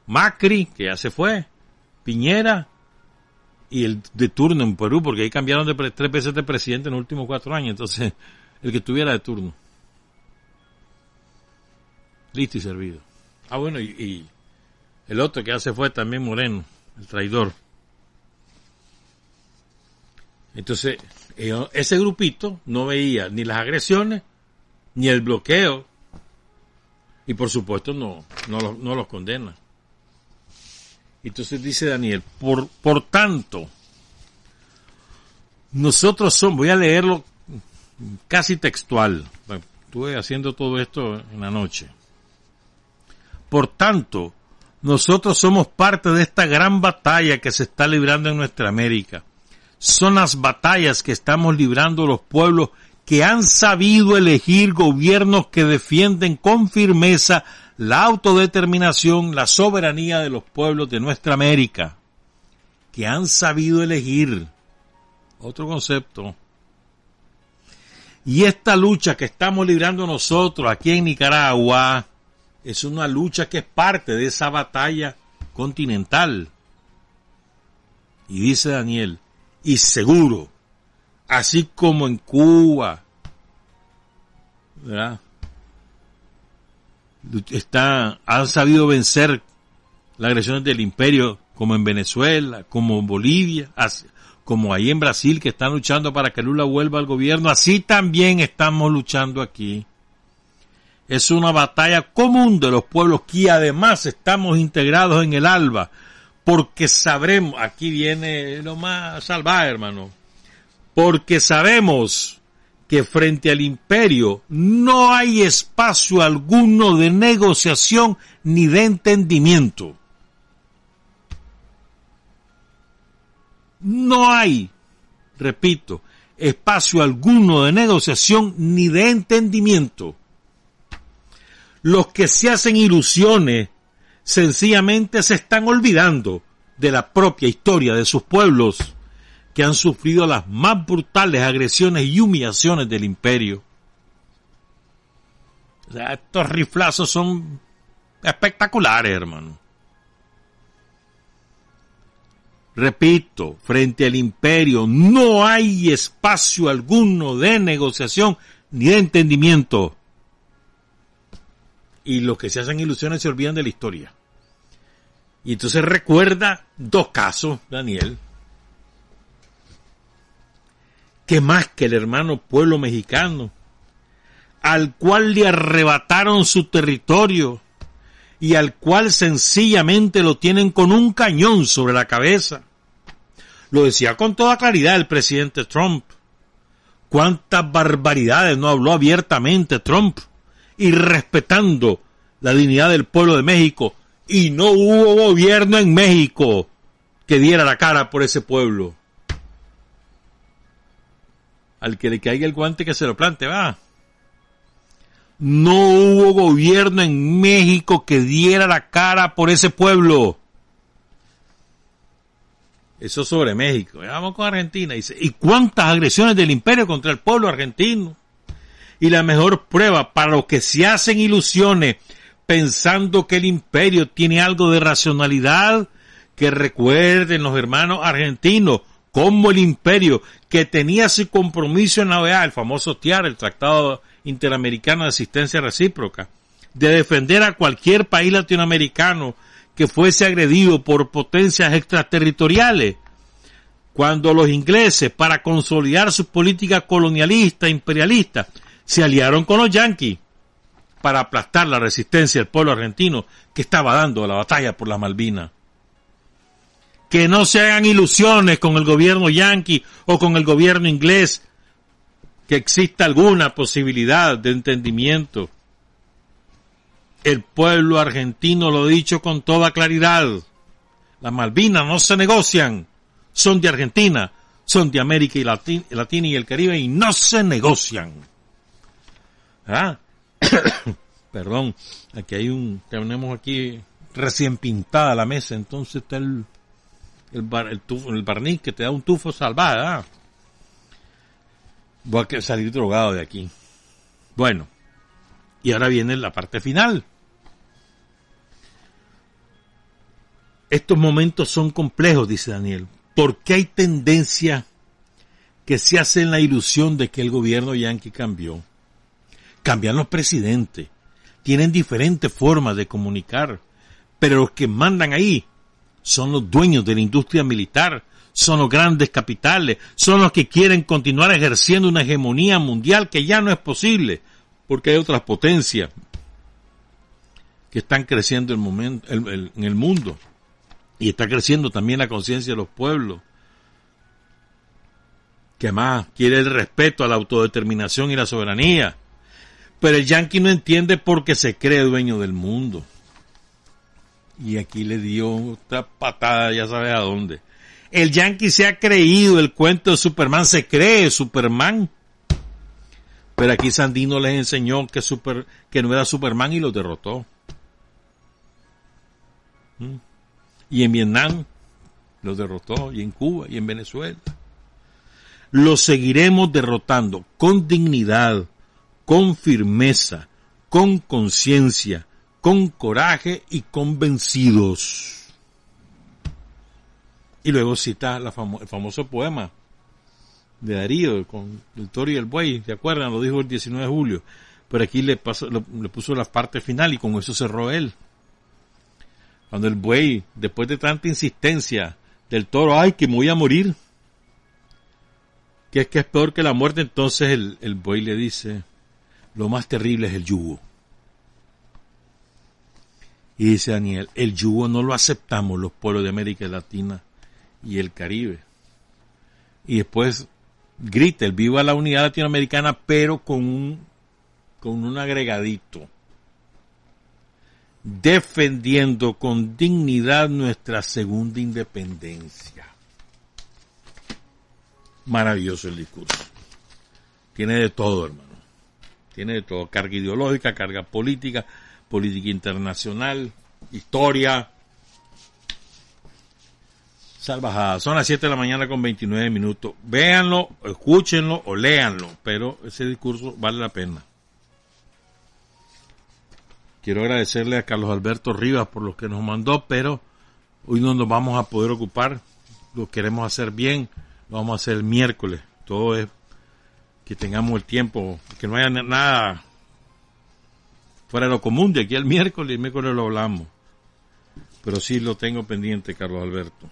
Macri, que ya se fue, Piñera, y el de turno en Perú, porque ahí cambiaron de tres veces de presidente en los últimos cuatro años, entonces el que estuviera de turno. Listo y servido. Ah, bueno, y, el otro que ya se fue también Moreno el traidor. Entonces, ese grupito no veía ni las agresiones, ni el bloqueo, y por supuesto no, no, los, condena. Entonces dice Daniel, por, por tanto, nosotros somos, voy a leerlo casi textual, estuve haciendo todo esto en la noche. Por tanto, nosotros somos parte de esta gran batalla que se está librando en nuestra América. Son las batallas que estamos librando los pueblos que han sabido elegir gobiernos que defienden con firmeza la autodeterminación, la soberanía de los pueblos de nuestra América. Que han sabido elegir. Otro concepto. Y esta lucha que estamos librando nosotros aquí en Nicaragua, es una lucha que es parte de esa batalla continental. Y dice Daniel, y seguro, así como en Cuba, ¿verdad? Está, han sabido vencer las agresiones del imperio, como en Venezuela, como en Bolivia, como ahí en Brasil, que están luchando para que Lula vuelva al gobierno, así también estamos luchando aquí. Es una batalla común de los pueblos que además estamos integrados en el alba, porque sabremos, aquí viene lo más salvaje hermano, porque sabemos que frente al imperio no hay espacio alguno de negociación ni de entendimiento. No hay, repito, espacio alguno de negociación ni de entendimiento los que se hacen ilusiones sencillamente se están olvidando de la propia historia de sus pueblos que han sufrido las más brutales agresiones y humillaciones del imperio. O sea, estos riflazos son espectaculares, hermano. Repito, frente al imperio no hay espacio alguno de negociación ni de entendimiento. Y los que se hacen ilusiones se olvidan de la historia. Y entonces recuerda dos casos, Daniel, que más que el hermano pueblo mexicano, al cual le arrebataron su territorio y al cual sencillamente lo tienen con un cañón sobre la cabeza. Lo decía con toda claridad el presidente Trump. Cuántas barbaridades no habló abiertamente Trump y respetando la dignidad del pueblo de México. Y no hubo gobierno en México que diera la cara por ese pueblo. Al que le caiga el guante que se lo plante, va. No hubo gobierno en México que diera la cara por ese pueblo. Eso sobre México. Vamos con Argentina. ¿y cuántas agresiones del imperio contra el pueblo argentino? Y la mejor prueba para los que se hacen ilusiones pensando que el imperio tiene algo de racionalidad, que recuerden los hermanos argentinos como el imperio que tenía su compromiso en la OEA, el famoso TIAR, el Tratado Interamericano de Asistencia Recíproca, de defender a cualquier país latinoamericano que fuese agredido por potencias extraterritoriales, cuando los ingleses, para consolidar su política colonialista, imperialista, se aliaron con los yanquis para aplastar la resistencia del pueblo argentino que estaba dando la batalla por las Malvinas. Que no se hagan ilusiones con el gobierno yanqui o con el gobierno inglés, que exista alguna posibilidad de entendimiento el pueblo argentino lo ha dicho con toda claridad. Las Malvinas no se negocian. Son de Argentina, son de América y Latina y el Caribe y no se negocian. ¿Ah? Perdón, aquí hay un, tenemos aquí recién pintada la mesa, entonces está el, el, barniz que te da un tufo salvaje. ¿ah? Voy a salir drogado de aquí. Bueno, y ahora viene la parte final. Estos momentos son complejos, dice Daniel, porque hay tendencia que se hace en la ilusión de que el gobierno yanqui cambió. Cambian los presidentes, tienen diferentes formas de comunicar, pero los que mandan ahí son los dueños de la industria militar, son los grandes capitales, son los que quieren continuar ejerciendo una hegemonía mundial que ya no es posible, porque hay otras potencias que están creciendo en el mundo. Y está creciendo también la conciencia de los pueblos. Que más quiere el respeto a la autodeterminación y la soberanía. Pero el yanqui no entiende porque se cree dueño del mundo. Y aquí le dio otra patada, ya sabes a dónde. El yanqui se ha creído el cuento de Superman, se cree Superman. Pero aquí Sandino les enseñó que, super, que no era Superman y lo derrotó. ¿Mm? y en Vietnam los derrotó, y en Cuba, y en Venezuela. Los seguiremos derrotando con dignidad, con firmeza, con conciencia, con coraje y convencidos. Y luego cita el famoso poema de Darío con el toro y el buey, ¿se acuerdan? Lo dijo el 19 de julio. Pero aquí le, pasó, le puso la parte final y con eso cerró él. Cuando el buey, después de tanta insistencia del toro, ay, que me voy a morir, que es que es peor que la muerte, entonces el, el buey le dice, lo más terrible es el yugo. Y dice Daniel, el yugo no lo aceptamos los pueblos de América Latina y el Caribe. Y después grita el viva la unidad latinoamericana, pero con un, con un agregadito defendiendo con dignidad nuestra segunda independencia. Maravilloso el discurso. Tiene de todo, hermano. Tiene de todo. Carga ideológica, carga política, política internacional. historia. Salvajada. Son las 7 de la mañana con 29 minutos. Véanlo, escúchenlo o léanlo, pero ese discurso vale la pena. Quiero agradecerle a Carlos Alberto Rivas por lo que nos mandó, pero hoy no nos vamos a poder ocupar. Lo queremos hacer bien, lo vamos a hacer el miércoles. Todo es que tengamos el tiempo, que no haya nada fuera lo común de aquí al miércoles, el miércoles lo hablamos. Pero sí lo tengo pendiente, Carlos Alberto.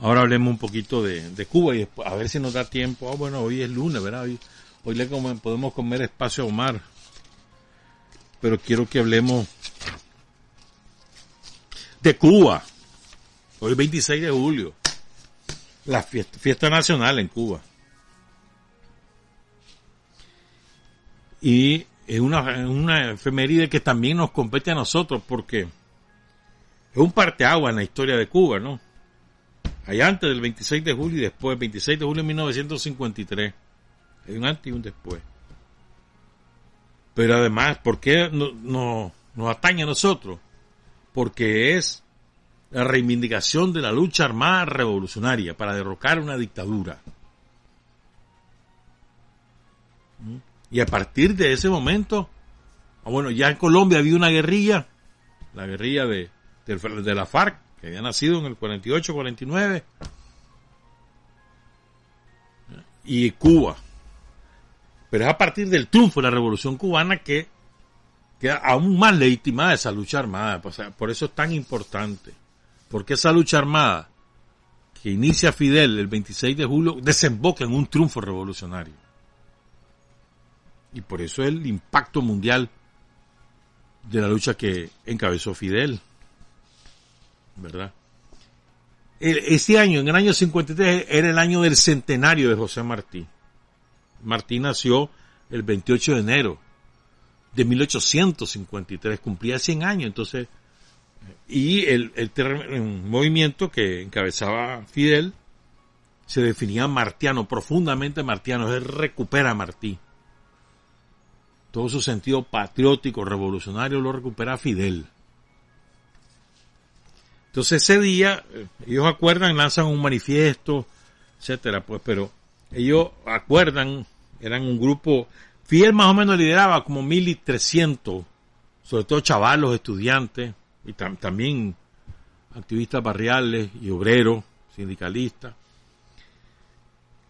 Ahora hablemos un poquito de, Cuba y a ver si nos da tiempo. Ah, bueno, hoy es lunes, ¿verdad? Hoy, hoy le podemos comer espacio a Omar. Pero quiero que hablemos de Cuba. Hoy es 26 de julio. La fiesta nacional en Cuba. Y es una, una que también nos compete a nosotros porque es un parteagua en la historia de Cuba, ¿no? Hay antes del 26 de julio y después, 26 de julio de 1953. Hay un antes y un después. Pero además, ¿por qué no, nos atañe a nosotros? Porque es la reivindicación de la lucha armada revolucionaria para derrocar una dictadura. Y a partir de ese momento, ah, bueno, ya en Colombia había una guerrilla, la guerrilla de, de, la FARC, que había nacido en el 48-49, y Cuba. Pero es a partir del triunfo de la revolución cubana que queda aún más legitimada esa lucha armada. por eso es tan importante. Porque esa lucha armada que inicia Fidel el 26 de julio desemboca en un triunfo revolucionario. Y por eso el impacto mundial de la lucha que encabezó Fidel. ¿Verdad? Ese año, en el año 53, era el año del centenario de José Martí. Martí nació el 28 de enero de 1853, cumplía 100 años, entonces, y el, el movimiento que encabezaba Fidel se definía martiano, profundamente martiano, él recupera Martí todo su sentido patriótico, revolucionario, lo recupera Fidel. Entonces ese día, eh, ellos acuerdan, lanzan un manifiesto, etcétera, pues, pero ellos acuerdan, eran un grupo, Fidel más o menos lideraba como mil y trescientos, sobre todo chavalos, estudiantes, y también activistas barriales y obreros, sindicalistas,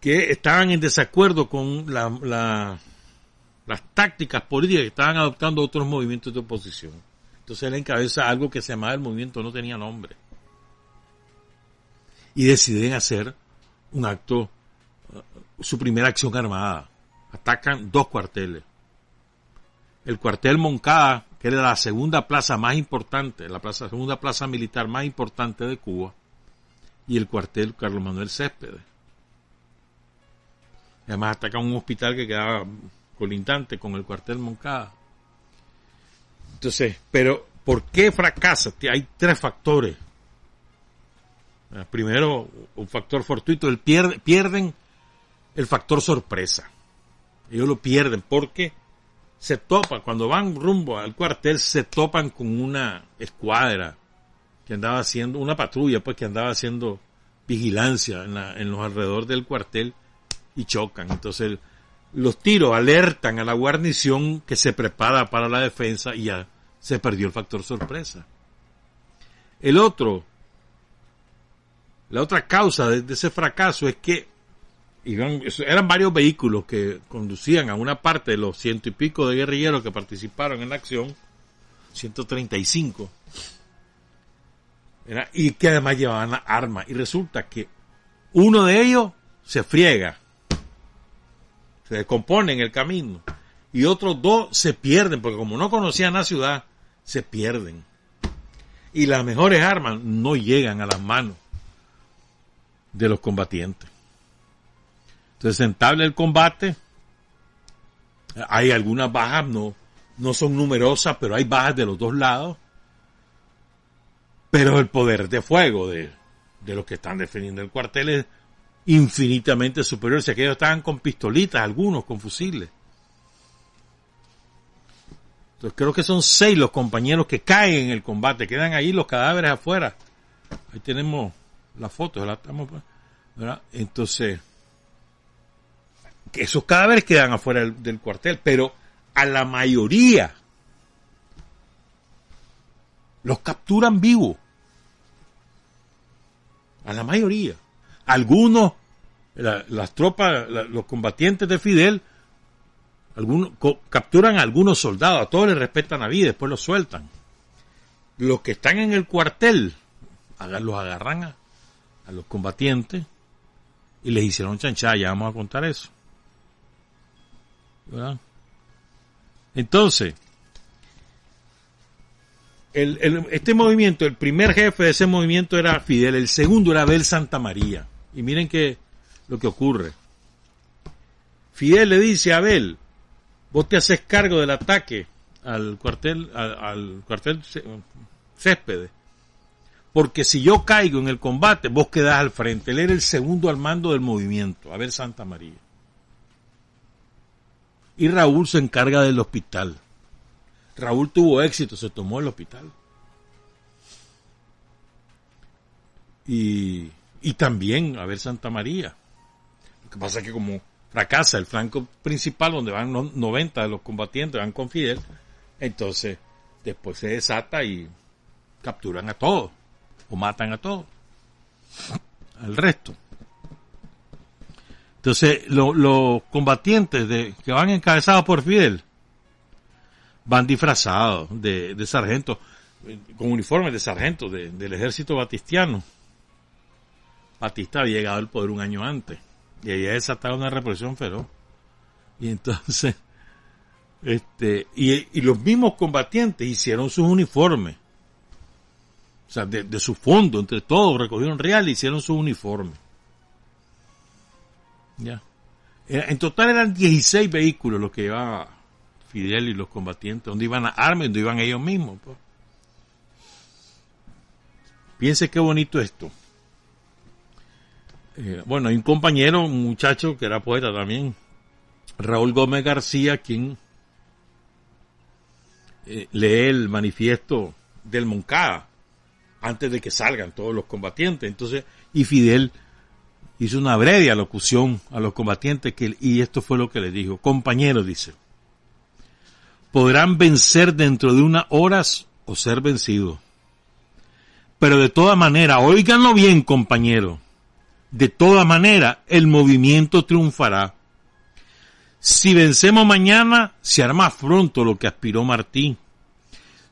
que estaban en desacuerdo con la las tácticas políticas que estaban adoptando otros movimientos de oposición. Entonces él encabeza algo que se llamaba el movimiento no tenía nombre. Y deciden hacer un acto, uh, su primera acción armada. Atacan dos cuarteles. El cuartel Moncada, que era la segunda plaza más importante, la segunda plaza militar más importante de Cuba, y el cuartel Carlos Manuel Céspedes. Además atacan un hospital que quedaba colindante con el cuartel Moncada. Entonces, pero ¿por qué fracasa? Hay tres factores. Ah, primero, un factor fortuito, el pierde, pierden el factor sorpresa. Ellos lo pierden porque se topan, cuando van rumbo al cuartel, se topan con una escuadra que andaba haciendo, una patrulla pues que andaba haciendo vigilancia en, en los alrededores del cuartel y chocan. Entonces los tiros alertan a la guarnición que se prepara para la defensa y ya se perdió el factor sorpresa. El otro, la otra causa de, ese fracaso es que eran varios vehículos que conducían a una parte de los ciento y pico de guerrilleros que participaron en la acción, 135, y que además llevaban armas. Y resulta que uno de ellos se friega se descomponen en el camino. Y otros dos se pierden, porque como no conocían la ciudad, se pierden. Y las mejores armas no llegan a las manos de los combatientes. Entonces, entable el combate, hay algunas bajas, no, no son numerosas, pero hay bajas de los dos lados. Pero el poder de fuego de, de los que están defendiendo el cuartel es infinitamente superior. Si aquellos estaban con pistolitas, algunos con fusiles. Entonces creo que son seis los compañeros que caen en el combate, quedan ahí los cadáveres afuera. Ahí tenemos la estamos, ¿verdad? Entonces, esos cadáveres quedan afuera del, del cuartel, pero a la mayoría los capturan vivos. A la mayoría. Algunos, la- las tropas, los combatientes de Fidel, algunos capturan a algunos soldados, a todos les respetan la vida, después los sueltan. Los que están en el cuartel, los agarran a, los combatientes y les hicieron chanchada, ya vamos a contar eso. Entonces, el- el- este movimiento, el primer jefe de ese movimiento era Fidel, el segundo era Abel Santa María. Y miren que lo que ocurre. Fidel le dice a Abel, vos te haces cargo del ataque al cuartel, al, al cuartel Cé- Céspedes. Porque si yo caigo en el combate, vos quedás al frente. Él era el segundo al mando del movimiento, Abel Santa María. Y Raúl se encarga del hospital. Raúl tuvo éxito, se tomó el hospital. Y, y también a ver Santa María. Lo que pasa es que como fracasa el flanco principal donde van no- 90 de los combatientes, van con Fidel, entonces después se desata y capturan a todos o matan a todos. Al resto. Entonces lo- los combatientes de, que van encabezados por Fidel van disfrazados de, de sargentos, eh, con uniformes de sargentos de- del ejército batistiano. Batista había llegado al poder un año antes y había desatado una represión feroz. Y entonces, este, y, los mismos combatientes hicieron sus uniformes. O sea, de, su fondo, entre todos, recogieron real y hicieron sus uniformes. Ya. Era- En total eran 16 vehículos los que llevaba Fidel y los combatientes, donde iban a armas, donde iban ellos mismos. pues. Piense qué bonito esto. Eh, bueno, hay un compañero, un muchacho que era poeta también, Raúl Gómez García, quien eh, lee el manifiesto del Moncada antes de que salgan todos los combatientes. Entonces, y Fidel hizo una breve alocución a los combatientes que, y esto fue lo que le dijo. Compañeros, dice, podrán vencer dentro de unas horas o ser vencidos. Pero de toda manera, óiganlo bien, compañeros, de toda manera el movimiento triunfará. Si vencemos mañana, se hará más pronto lo que aspiró Martí.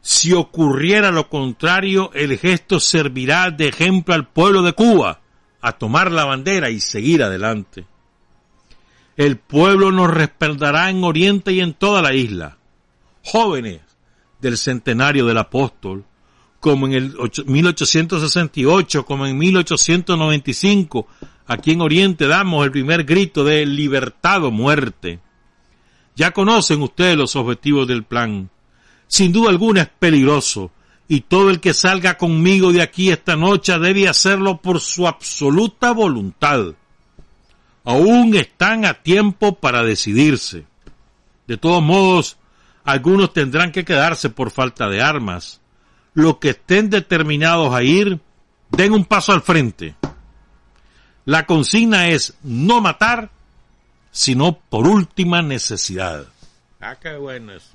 Si ocurriera lo contrario, el gesto servirá de ejemplo al pueblo de Cuba a tomar la bandera y seguir adelante. El pueblo nos respaldará en Oriente y en toda la isla. Jóvenes del centenario del apóstol, como en el ocho- 1868, como en 1895, aquí en Oriente damos el primer grito de libertad o muerte. Ya conocen ustedes los objetivos del plan. Sin duda alguna es peligroso, y todo el que salga conmigo de aquí esta noche debe hacerlo por su absoluta voluntad. Aún están a tiempo para decidirse. De todos modos, algunos tendrán que quedarse por falta de armas. Los que estén determinados a ir, den un paso al frente. La consigna es no matar, sino por última necesidad. Ah, qué bueno eso.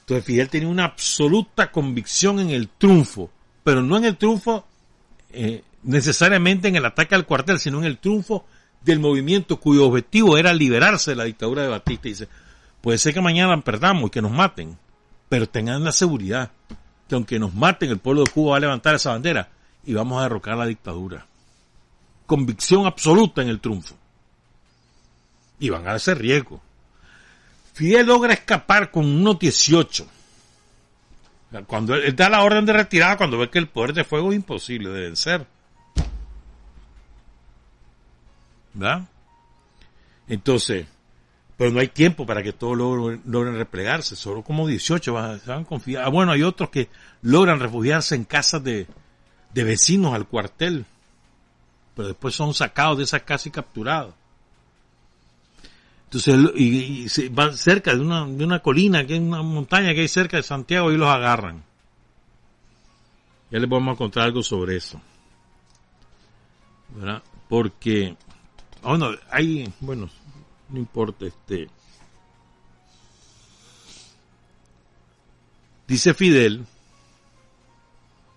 Entonces Fidel tenía una absoluta convicción en el triunfo, pero no en el triunfo eh, necesariamente en el ataque al cuartel, sino en el triunfo del movimiento cuyo objetivo era liberarse de la dictadura de Batista. Y dice, puede ser que mañana perdamos y que nos maten, pero tengan la seguridad que aunque nos maten, el pueblo de Cuba va a levantar esa bandera y vamos a derrocar la dictadura. Convicción absoluta en el triunfo. Y van a ese riesgo. Fidel logra escapar con unos 18. O sea, Cuando él, él da la orden de retirada, cuando ve que el poder de fuego es imposible de vencer. ¿Verdad? Entonces, pero no hay tiempo para que todos logren, replegarse, solo como 18 van, van a confiar. Ah, bueno, hay otros que logran refugiarse en casas de, vecinos al cuartel, pero después son sacados de esas casas y capturados. Entonces, y, se van cerca de una, de una colina, que es una montaña que hay cerca de Santiago, y los agarran. Ya les vamos a contar algo sobre eso. ¿Verdad? Porque, bueno, hay, bueno, no importa, este. Dice Fidel,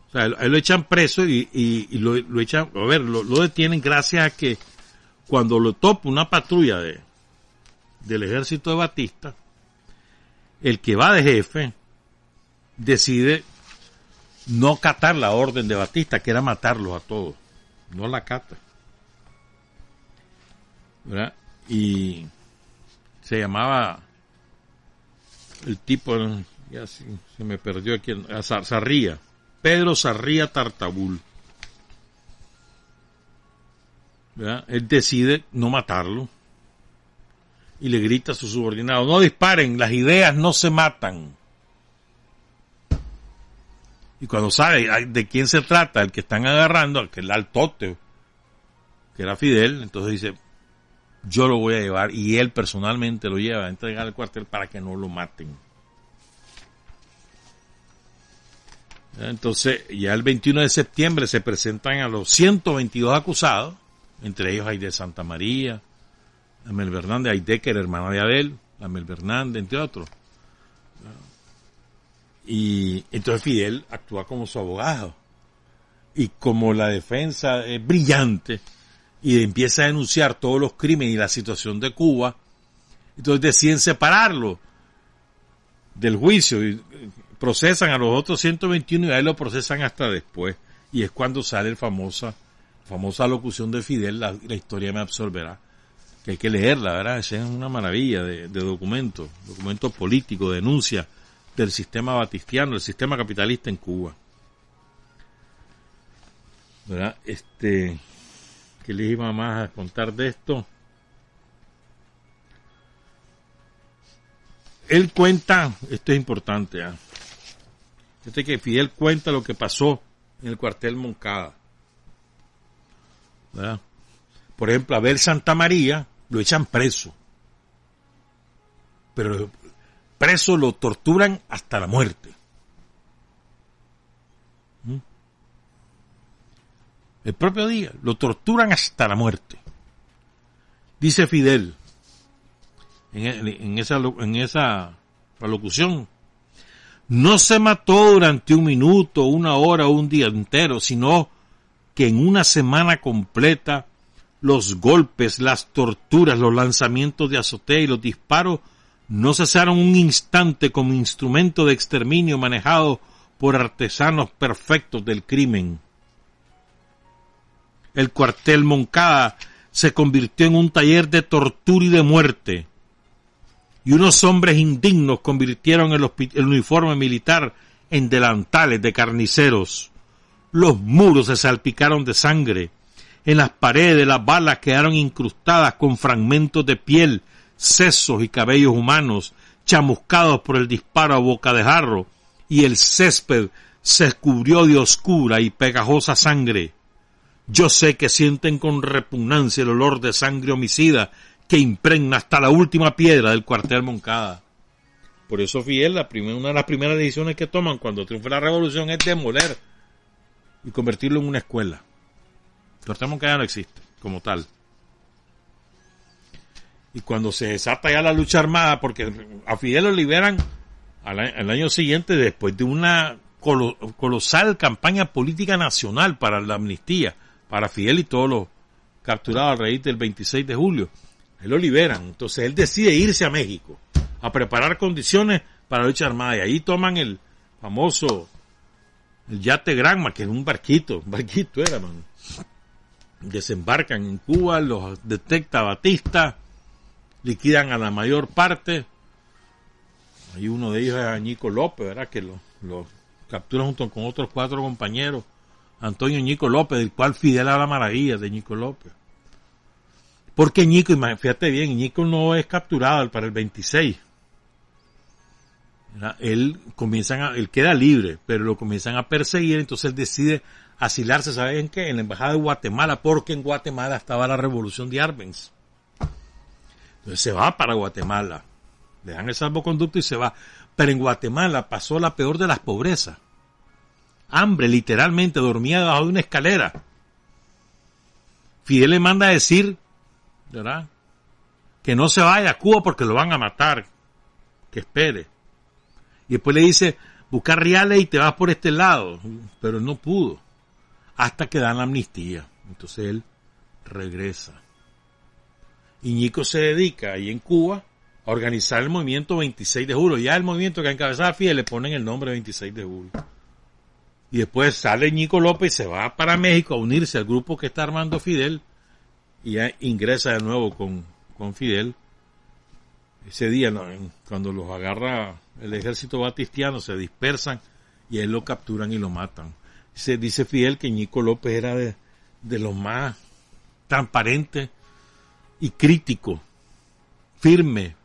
o sea, él lo echan preso y, y, lo, lo, echan, a ver, lo, lo, detienen gracias a que cuando lo topa una patrulla de, del ejército de Batista, el que va de jefe decide no catar la orden de Batista, que era matarlos a todos. No la cata. ¿Verdad? Y se llamaba el tipo, ya se, me perdió aquí, Sarría Pedro Sarría Tartabul. ¿verdad? Él decide no matarlo y le grita a su subordinado, no disparen, las ideas no se matan. Y cuando sabe de quién se trata, el que están agarrando, que es el altote, que era Fidel, entonces dice, yo lo voy a llevar y él personalmente lo lleva a entregar al cuartel para que no lo maten. Entonces, ya el 21 de septiembre se presentan a los 122 acusados, entre ellos hay de Santa María, Amel Hernández, Aide, que era hermana de Abel, Amel Hernández, entre otros. Y entonces Fidel actúa como su abogado. Y como la defensa es brillante y empieza a denunciar todos los crímenes y la situación de Cuba, entonces deciden separarlo del juicio y procesan a los otros 121 y ahí lo procesan hasta después. Y es cuando sale el famosa, famosa locución de Fidel, la, la historia me absorberá que hay que leerla, ¿verdad? Es una maravilla de, de documento, documento político, denuncia del sistema batistiano, del sistema capitalista en Cuba. ¿Verdad? Este, ¿qué les iba más a contar de esto? Él cuenta, esto es importante, ¿eh? Este que Fidel cuenta lo que pasó en el cuartel Moncada. Por ejemplo, Abel Santa María lo echan preso. Pero preso lo torturan hasta la muerte. El propio día lo torturan hasta la muerte. Dice Fidel en, esa, en esa locución, no se mató durante un minuto, una hora un día entero, sino que en una semana completa los golpes, las torturas, los lanzamientos de azotea y los disparos no cesaron un instante como instrumento de exterminio manejado por artesanos perfectos del crimen. El cuartel Moncada se convirtió en un taller de tortura y de muerte, y unos hombres indignos convirtieron el, uniforme militar en delantales de carniceros. Los muros se salpicaron de sangre, en las paredes las balas quedaron incrustadas con fragmentos de piel, sesos y cabellos humanos, chamuscados por el disparo a boca de jarro, y el césped se cubrió de oscura y pegajosa sangre. Yo sé que sienten con repugnancia el olor de sangre homicida que impregna hasta la última piedra del cuartel Moncada. Por eso Fidel, la una de las primeras decisiones que toman cuando triunfa la revolución es demoler y convertirlo en una escuela. El que ya no existe como tal. Y cuando se desata ya la lucha armada, porque a Fidel lo liberan al, año siguiente después de una colosal campaña política nacional para la amnistía, para Fidel y todos los capturados a raíz del 26 de julio. Él lo liberan. Entonces él decide irse a México a preparar condiciones para la lucha armada. Y ahí toman el famoso el yate Granma, que es un barquito, un barquito era, man desembarcan en Cuba, los detecta Batista, liquidan a la mayor parte. Hay uno de ellos es Añico López, ¿verdad? Que lo, lo captura junto con otros cuatro compañeros. Antonio Ñico López, del cual Fidel habla maravilla de Ñico López. Porque Ñico, fíjate bien, Ñico no es capturado para el 26. Él comienzan a, él queda libre, pero lo comienzan a perseguir, entonces él decide asilarse, ¿saben qué? En la embajada de Guatemala, porque en Guatemala estaba la revolución de Arbenz. Entonces se va para Guatemala. Le dan el salvoconducto y se va. Pero en Guatemala pasó la peor de las pobrezas. Hambre, literalmente, dormía debajo de una escalera. Fidel le manda a decir, ¿verdad? Que no se vaya a Cuba porque lo van a matar. Que espere. Y después le dice, buscar reales y te vas por este lado. Pero no pudo. Hasta que dan la amnistía. Entonces él regresa. Iñico se dedica ahí en Cuba a organizar el movimiento 26 de julio. Ya el movimiento que encabezaba Fidel le ponen el nombre 26 de julio. Y después sale Ñico López y se va para México a unirse al grupo que está armando Fidel y ya ingresa de nuevo con, con Fidel. Ese día, cuando los agarra el ejército batistiano, se dispersan y él lo capturan y lo matan. Se dice Fidel que Ñico López era de, de los más transparentes y crítico, firme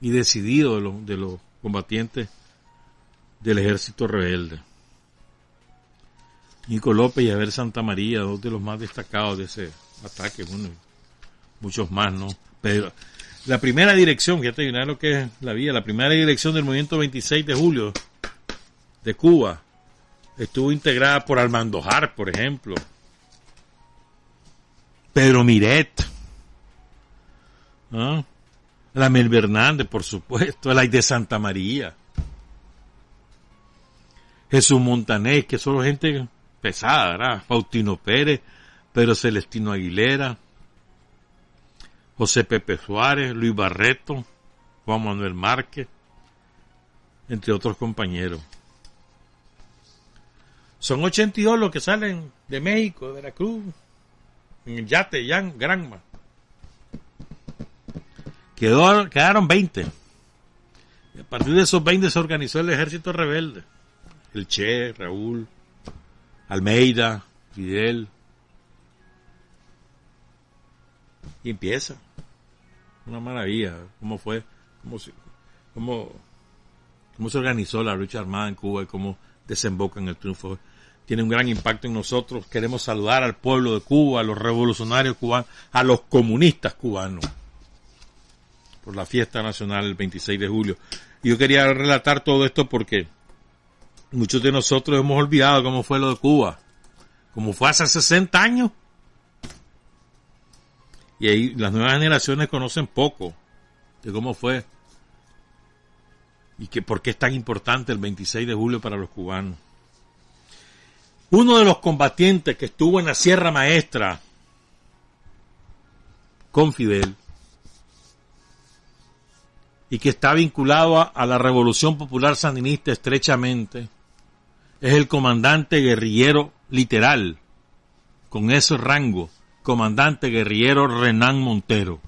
y decidido de, los de los combatientes del ejército rebelde. Nico López y Abel Santa María, dos de los más destacados de ese ataque, bueno, muchos más, ¿no? Pero la primera dirección, fíjate lo que es la vía, la primera dirección del movimiento 26 de julio de Cuba estuvo integrada por Armando Jar, por ejemplo, Pedro Miret, ¿no? la Mel Hernández, por supuesto, la de Santa María, Jesús Montanés, que son gente pesada, ¿verdad? Faustino Pérez, Pedro Celestino Aguilera, José Pepe Suárez, Luis Barreto, Juan Manuel Márquez, entre otros compañeros. Son 82 los que salen de México, de Veracruz, en el yate Jan Granma. Quedó, quedaron 20. Y a partir de esos 20 se organizó el ejército rebelde. El Che, Raúl, Almeida, Fidel. Y empieza. Una maravilla. ¿Cómo fue? ¿Cómo se, cómo, se organizó la lucha armada en Cuba y cómo desemboca en el triunfo? Tiene un gran impacto en nosotros. Queremos saludar al pueblo de Cuba, a los revolucionarios cubanos, a los comunistas cubanos por la fiesta nacional el 26 de julio. Y yo quería relatar todo esto porque Muchos de nosotros hemos olvidado cómo fue lo de Cuba, como fue hace 60 años. Y ahí las nuevas generaciones conocen poco de cómo fue y que por qué es tan importante el 26 de julio para los cubanos. Uno de los combatientes que estuvo en la Sierra Maestra con Fidel y que está vinculado a, a la Revolución Popular Sandinista estrechamente, es el comandante guerrillero literal, con ese rango, comandante guerrillero Renán Montero,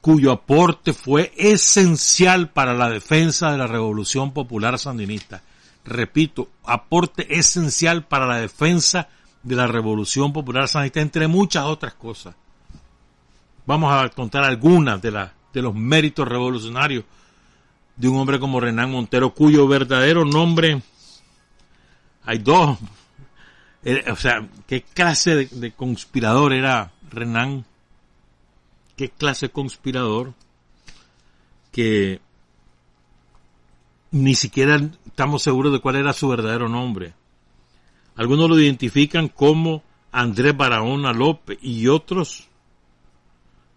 cuyo aporte fue esencial para la defensa de la Revolución Popular Sandinista. Repito, aporte esencial para la defensa de la Revolución Popular Sandinista, entre muchas otras cosas. Vamos a contar algunas de, de los méritos revolucionarios de un hombre como Renán Montero, cuyo verdadero nombre, hay dos, o sea, ¿qué clase de, conspirador era Renán? ¿Qué clase de conspirador? Que ni siquiera estamos seguros de cuál era su verdadero nombre. Algunos lo identifican como Andrés Barahona López y otros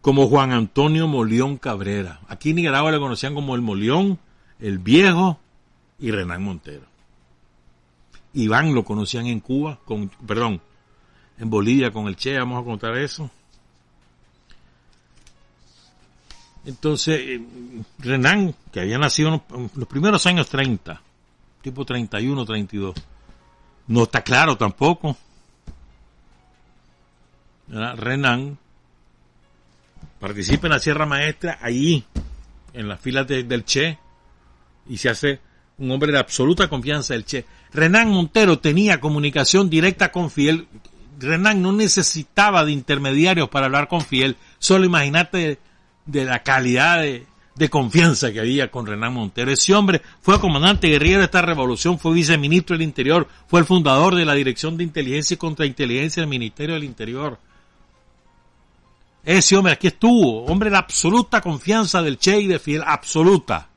como Juan Antonio Molión Cabrera. Aquí en Nicaragua le conocían como el Molión, el Viejo y Renán Montero. Iván lo conocían en Cuba, con, perdón, en Bolivia con el Che, vamos a contar eso. Entonces, eh, Renán, que había nacido en los primeros años 30, tipo 31, 32, no está claro tampoco. Renan participa en la Sierra Maestra allí, en las filas del Che, y se hace un hombre de absoluta confianza del Che. Renán Montero tenía comunicación directa con Fiel. Renán no necesitaba de intermediarios para hablar con Fiel. Solo imagínate de, la calidad de, de, confianza que había con Renán Montero. Ese hombre fue comandante guerrillero de esta revolución, fue viceministro del Interior, fue el fundador de la Dirección de Inteligencia y Contrainteligencia del Ministerio del Interior Ese hombre aquí estuvo, hombre de absoluta confianza del Che y de Fidel, absoluta.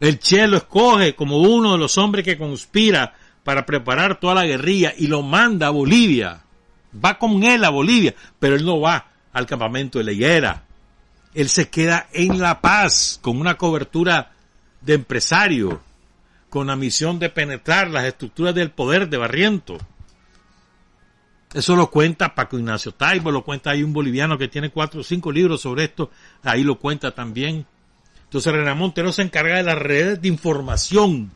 El Che lo escoge como uno de los hombres que conspira para preparar toda la guerrilla y lo manda a Bolivia. Va con él a Bolivia, pero él no va al campamento de la higuera. Él se queda en La Paz con una cobertura de empresario, con la misión de penetrar las estructuras del poder de Barriento. Eso lo cuenta Paco Ignacio Taibo, lo cuenta ahí un boliviano que tiene cuatro o cinco libros sobre esto, ahí lo cuenta también. Entonces Renan Montero se encarga de las redes de información,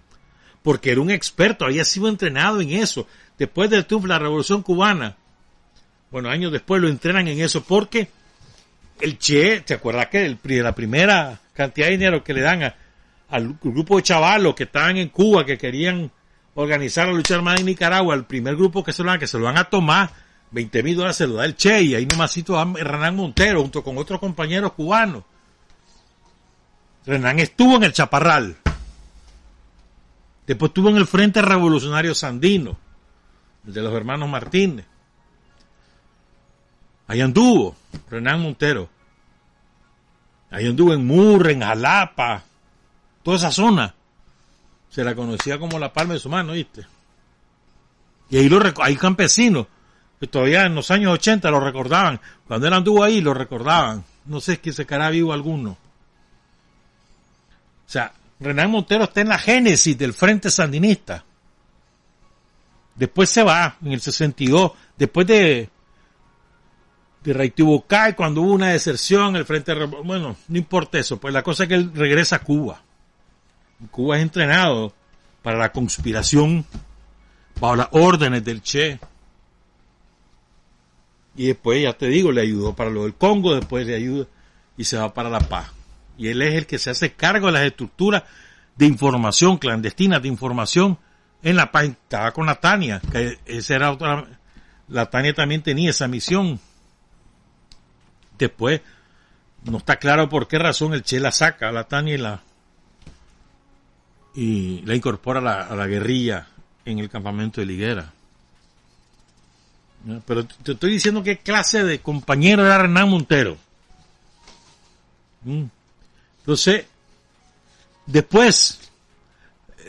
porque era un experto, había sido entrenado en eso. Después del de la Revolución Cubana, bueno, años después lo entrenan en eso, porque el Che, ¿te acuerdas que la primera cantidad de dinero que le dan al grupo de chavalos que estaban en Cuba, que querían organizar la lucha armada en Nicaragua, el primer grupo que se lo que se lo van a tomar, 20 mil dólares se lo da el Che, y ahí nomásito a Renan Montero, junto con otros compañeros cubanos. Renan estuvo en el Chaparral. Después estuvo en el Frente Revolucionario Sandino, el de los hermanos Martínez. Ahí anduvo Renan Montero. Ahí anduvo en Murre, en Jalapa, toda esa zona. Se la conocía como la palma de su mano, ¿viste? Y ahí lo hay campesinos que todavía en los años 80 lo recordaban. Cuando él anduvo ahí lo recordaban. No sé si se quedará vivo alguno. O sea, Renan Montero está en la génesis del Frente Sandinista. Después se va, en el 62, después de, de Reitibucay, cuando hubo una deserción, el Frente, bueno, no importa eso, pues la cosa es que él regresa a Cuba. Cuba es entrenado para la conspiración bajo las órdenes del Che. Y después, ya te digo, le ayudó para lo del Congo, después le ayuda y se va para la paz. Y él es el que se hace cargo de las estructuras de información, clandestinas de información en la paz. Estaba con la Tania, que esa era otra, la Tania también tenía esa misión. Después, no está claro por qué razón el Che la saca la Tania y la, y la incorpora a la, guerrilla en el campamento de Liguera. Pero te estoy diciendo qué clase de compañero era Renan Montero. Mm. Entonces, después,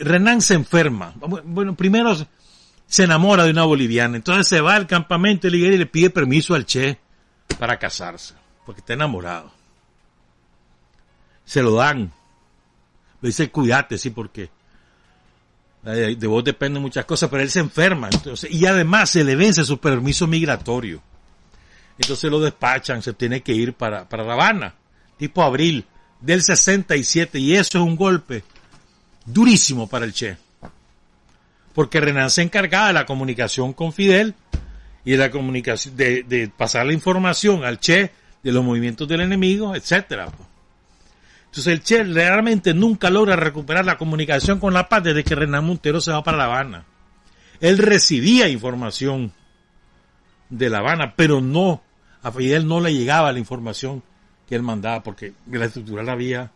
Renan se enferma. Bueno, primero se enamora de una boliviana. Entonces se va al campamento de Liguera y le pide permiso al Che para casarse. Porque está enamorado. Se lo dan le dice, cuídate, sí, porque de vos dependen muchas cosas, pero él se enferma, entonces, y además se le vence su permiso migratorio. Entonces lo despachan, se tiene que ir para, para La Habana, tipo abril del 67, y eso es un golpe durísimo para el Che. Porque Renan se encargaba de la comunicación con Fidel y de la comunicación, de, de pasar la información al Che de los movimientos del enemigo, etcétera. Entonces el Che realmente nunca logra recuperar la comunicación con La Paz desde que Renan Montero se va para La Habana. Él recibía información de La Habana, pero no, a Fidel no le llegaba la información que él mandaba porque la estructura la había,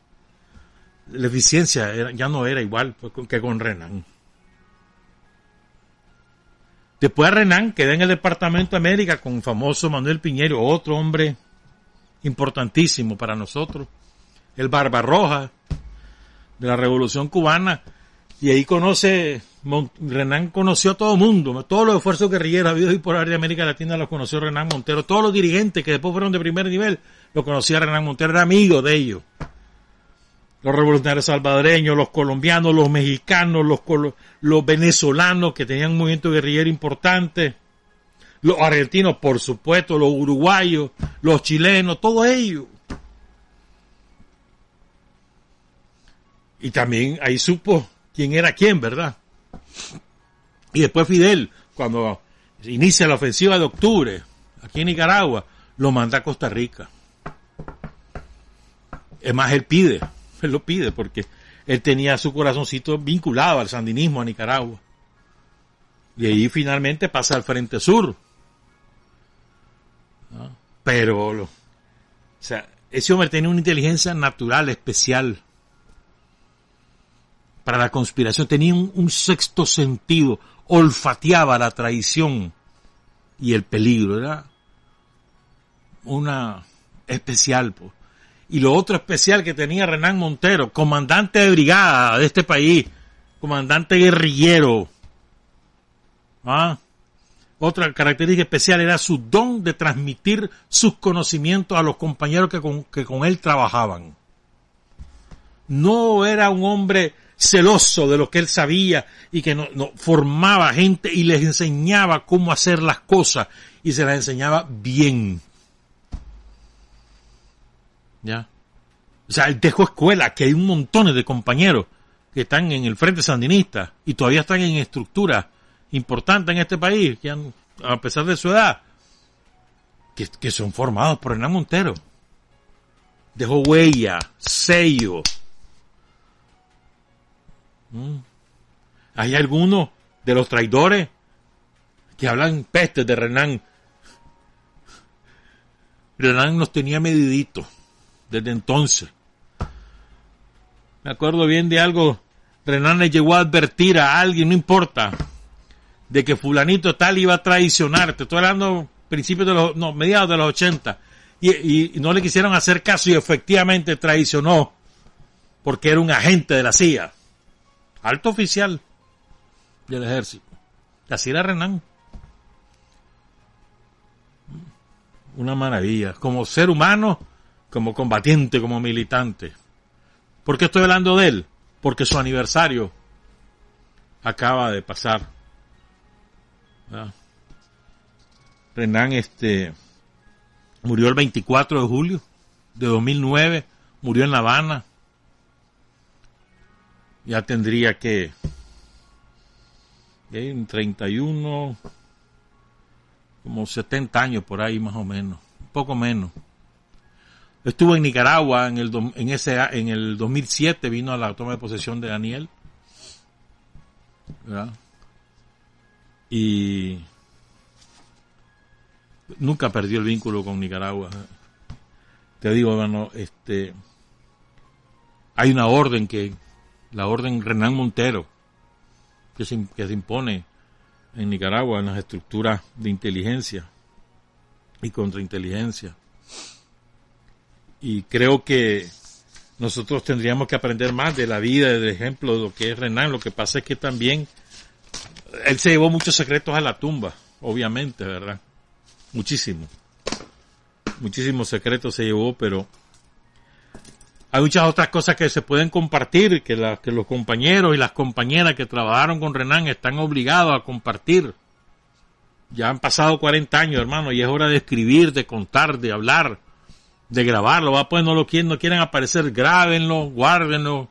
la eficiencia ya no era igual pues, que con Renan. Después Renan queda en el Departamento de América con el famoso Manuel Piñero, otro hombre importantísimo para nosotros el Barbarroja de la Revolución Cubana, y ahí conoce, Renan conoció a todo mundo, todos los esfuerzos guerrilleros habidos y por área de América Latina los conoció Renan Montero, todos los dirigentes que después fueron de primer nivel, lo conocía Renan Montero, era amigo de ellos. Los revolucionarios salvadoreños, los colombianos, los mexicanos, los, los venezolanos que tenían un movimiento guerrillero importante, los argentinos, por supuesto, los uruguayos, los chilenos, todos ellos Y también ahí supo quién era quién, ¿verdad? Y después Fidel, cuando inicia la ofensiva de octubre, aquí en Nicaragua, lo manda a Costa Rica. Es más, él pide, él lo pide porque él tenía su corazoncito vinculado al sandinismo a Nicaragua. Y ahí finalmente pasa al Frente Sur. Pero, o sea, ese hombre tenía una inteligencia natural, especial para la conspiración, tenía un, sexto sentido, olfateaba la traición y el peligro, era una especial. Y lo otro especial que tenía Renán Montero, comandante de brigada de este país, comandante guerrillero. ¿Ah? Otra característica especial era su don de transmitir sus conocimientos a los compañeros que con, que con él trabajaban. No era un hombre celoso de lo que él sabía y que no, formaba gente y les enseñaba cómo hacer las cosas y se las enseñaba bien. ¿Ya? O sea, él dejó escuela, que hay un montón de compañeros que están en el frente sandinista y todavía están en estructuras importantes en este país, que a pesar de su edad, que, son formados por Hernán Montero. Dejó huella, sello. Mm. Hay algunos de los traidores que hablan pestes de Renan. Renan nos tenía medidito desde entonces. Me acuerdo bien de algo. Renan le llegó a advertir a alguien, no importa, de que fulanito tal iba a traicionar. Te estoy hablando principios de los, no, mediados de los 80. Y, y, no le quisieron hacer caso y efectivamente traicionó porque era un agente de la CIA. Alto oficial del ejército. Así era Renan. Una maravilla. Como ser humano, como combatiente, como militante. ¿Por qué estoy hablando de él? Porque su aniversario acaba de pasar. Renan este, murió el 24 de julio de 2009, murió en La Habana. Ya tendría que, en 31, como 70 años por ahí más o menos, poco menos. Estuvo en Nicaragua en el, en ese, en el 2007, vino a la toma de posesión de Daniel. Y nunca perdió el vínculo con Nicaragua. Te digo, hermano, este, hay una orden que, la orden Renán Montero, que se, que se impone en Nicaragua en las estructuras de inteligencia y contrainteligencia y creo que nosotros tendríamos que aprender más de la vida, del ejemplo de lo que es Renan. Lo que pasa es que también él se llevó muchos secretos a la tumba, obviamente, ¿verdad? Muchísimo. Muchísimos secretos se llevó, pero hay muchas otras cosas que se pueden compartir, que, la, que los compañeros y las compañeras que trabajaron con Renan están obligados a compartir. Ya han pasado 40 años, hermano, y es hora de escribir, de contar, de hablar de grabarlo, va pues no lo quieren, no quieren aparecer, grábenlo, guárdenlo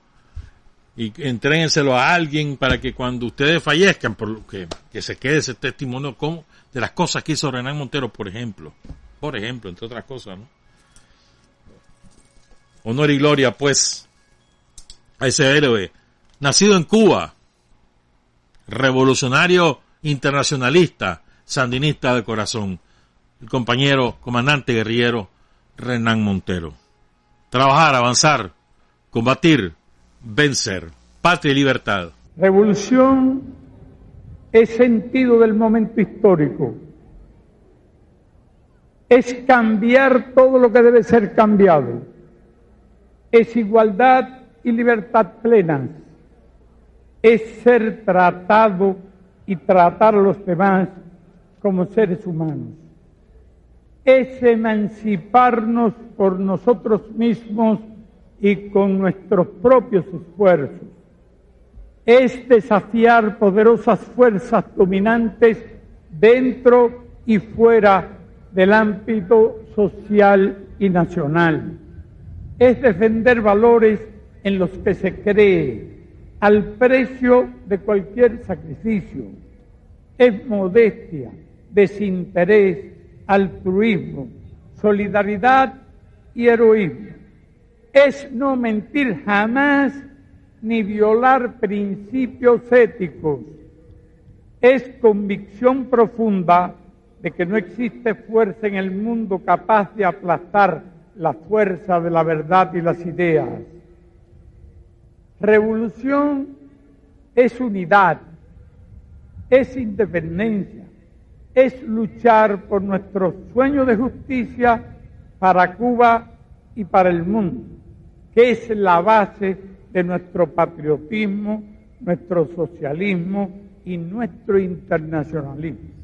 y entréguenselo a alguien para que cuando ustedes fallezcan, por que, que se quede ese testimonio como de las cosas que hizo Renan Montero, por ejemplo, por ejemplo, entre otras cosas, ¿no? Honor y gloria, pues, a ese héroe, nacido en Cuba, revolucionario internacionalista, sandinista de corazón, el compañero, comandante guerrillero Renan Montero. Trabajar, avanzar, combatir, vencer. Patria y libertad. Revolución es sentido del momento histórico. Es cambiar todo lo que debe ser cambiado. Es igualdad y libertad plenas. Es ser tratado y tratar a los demás como seres humanos es emanciparnos por nosotros mismos y con nuestros propios esfuerzos. Es desafiar poderosas fuerzas dominantes dentro y fuera del ámbito social y nacional. Es defender valores en los que se cree al precio de cualquier sacrificio. Es modestia, desinterés, altruismo, solidaridad y heroísmo. Es no mentir jamás ni violar principios éticos. Es convicción profunda de que no existe fuerza en el mundo capaz de aplastar la fuerza de la verdad y las ideas. Revolución es unidad, es independencia, es luchar por nuestro sueño de justicia para Cuba y para el mundo, que es la base de nuestro patriotismo, nuestro socialismo y nuestro internacionalismo.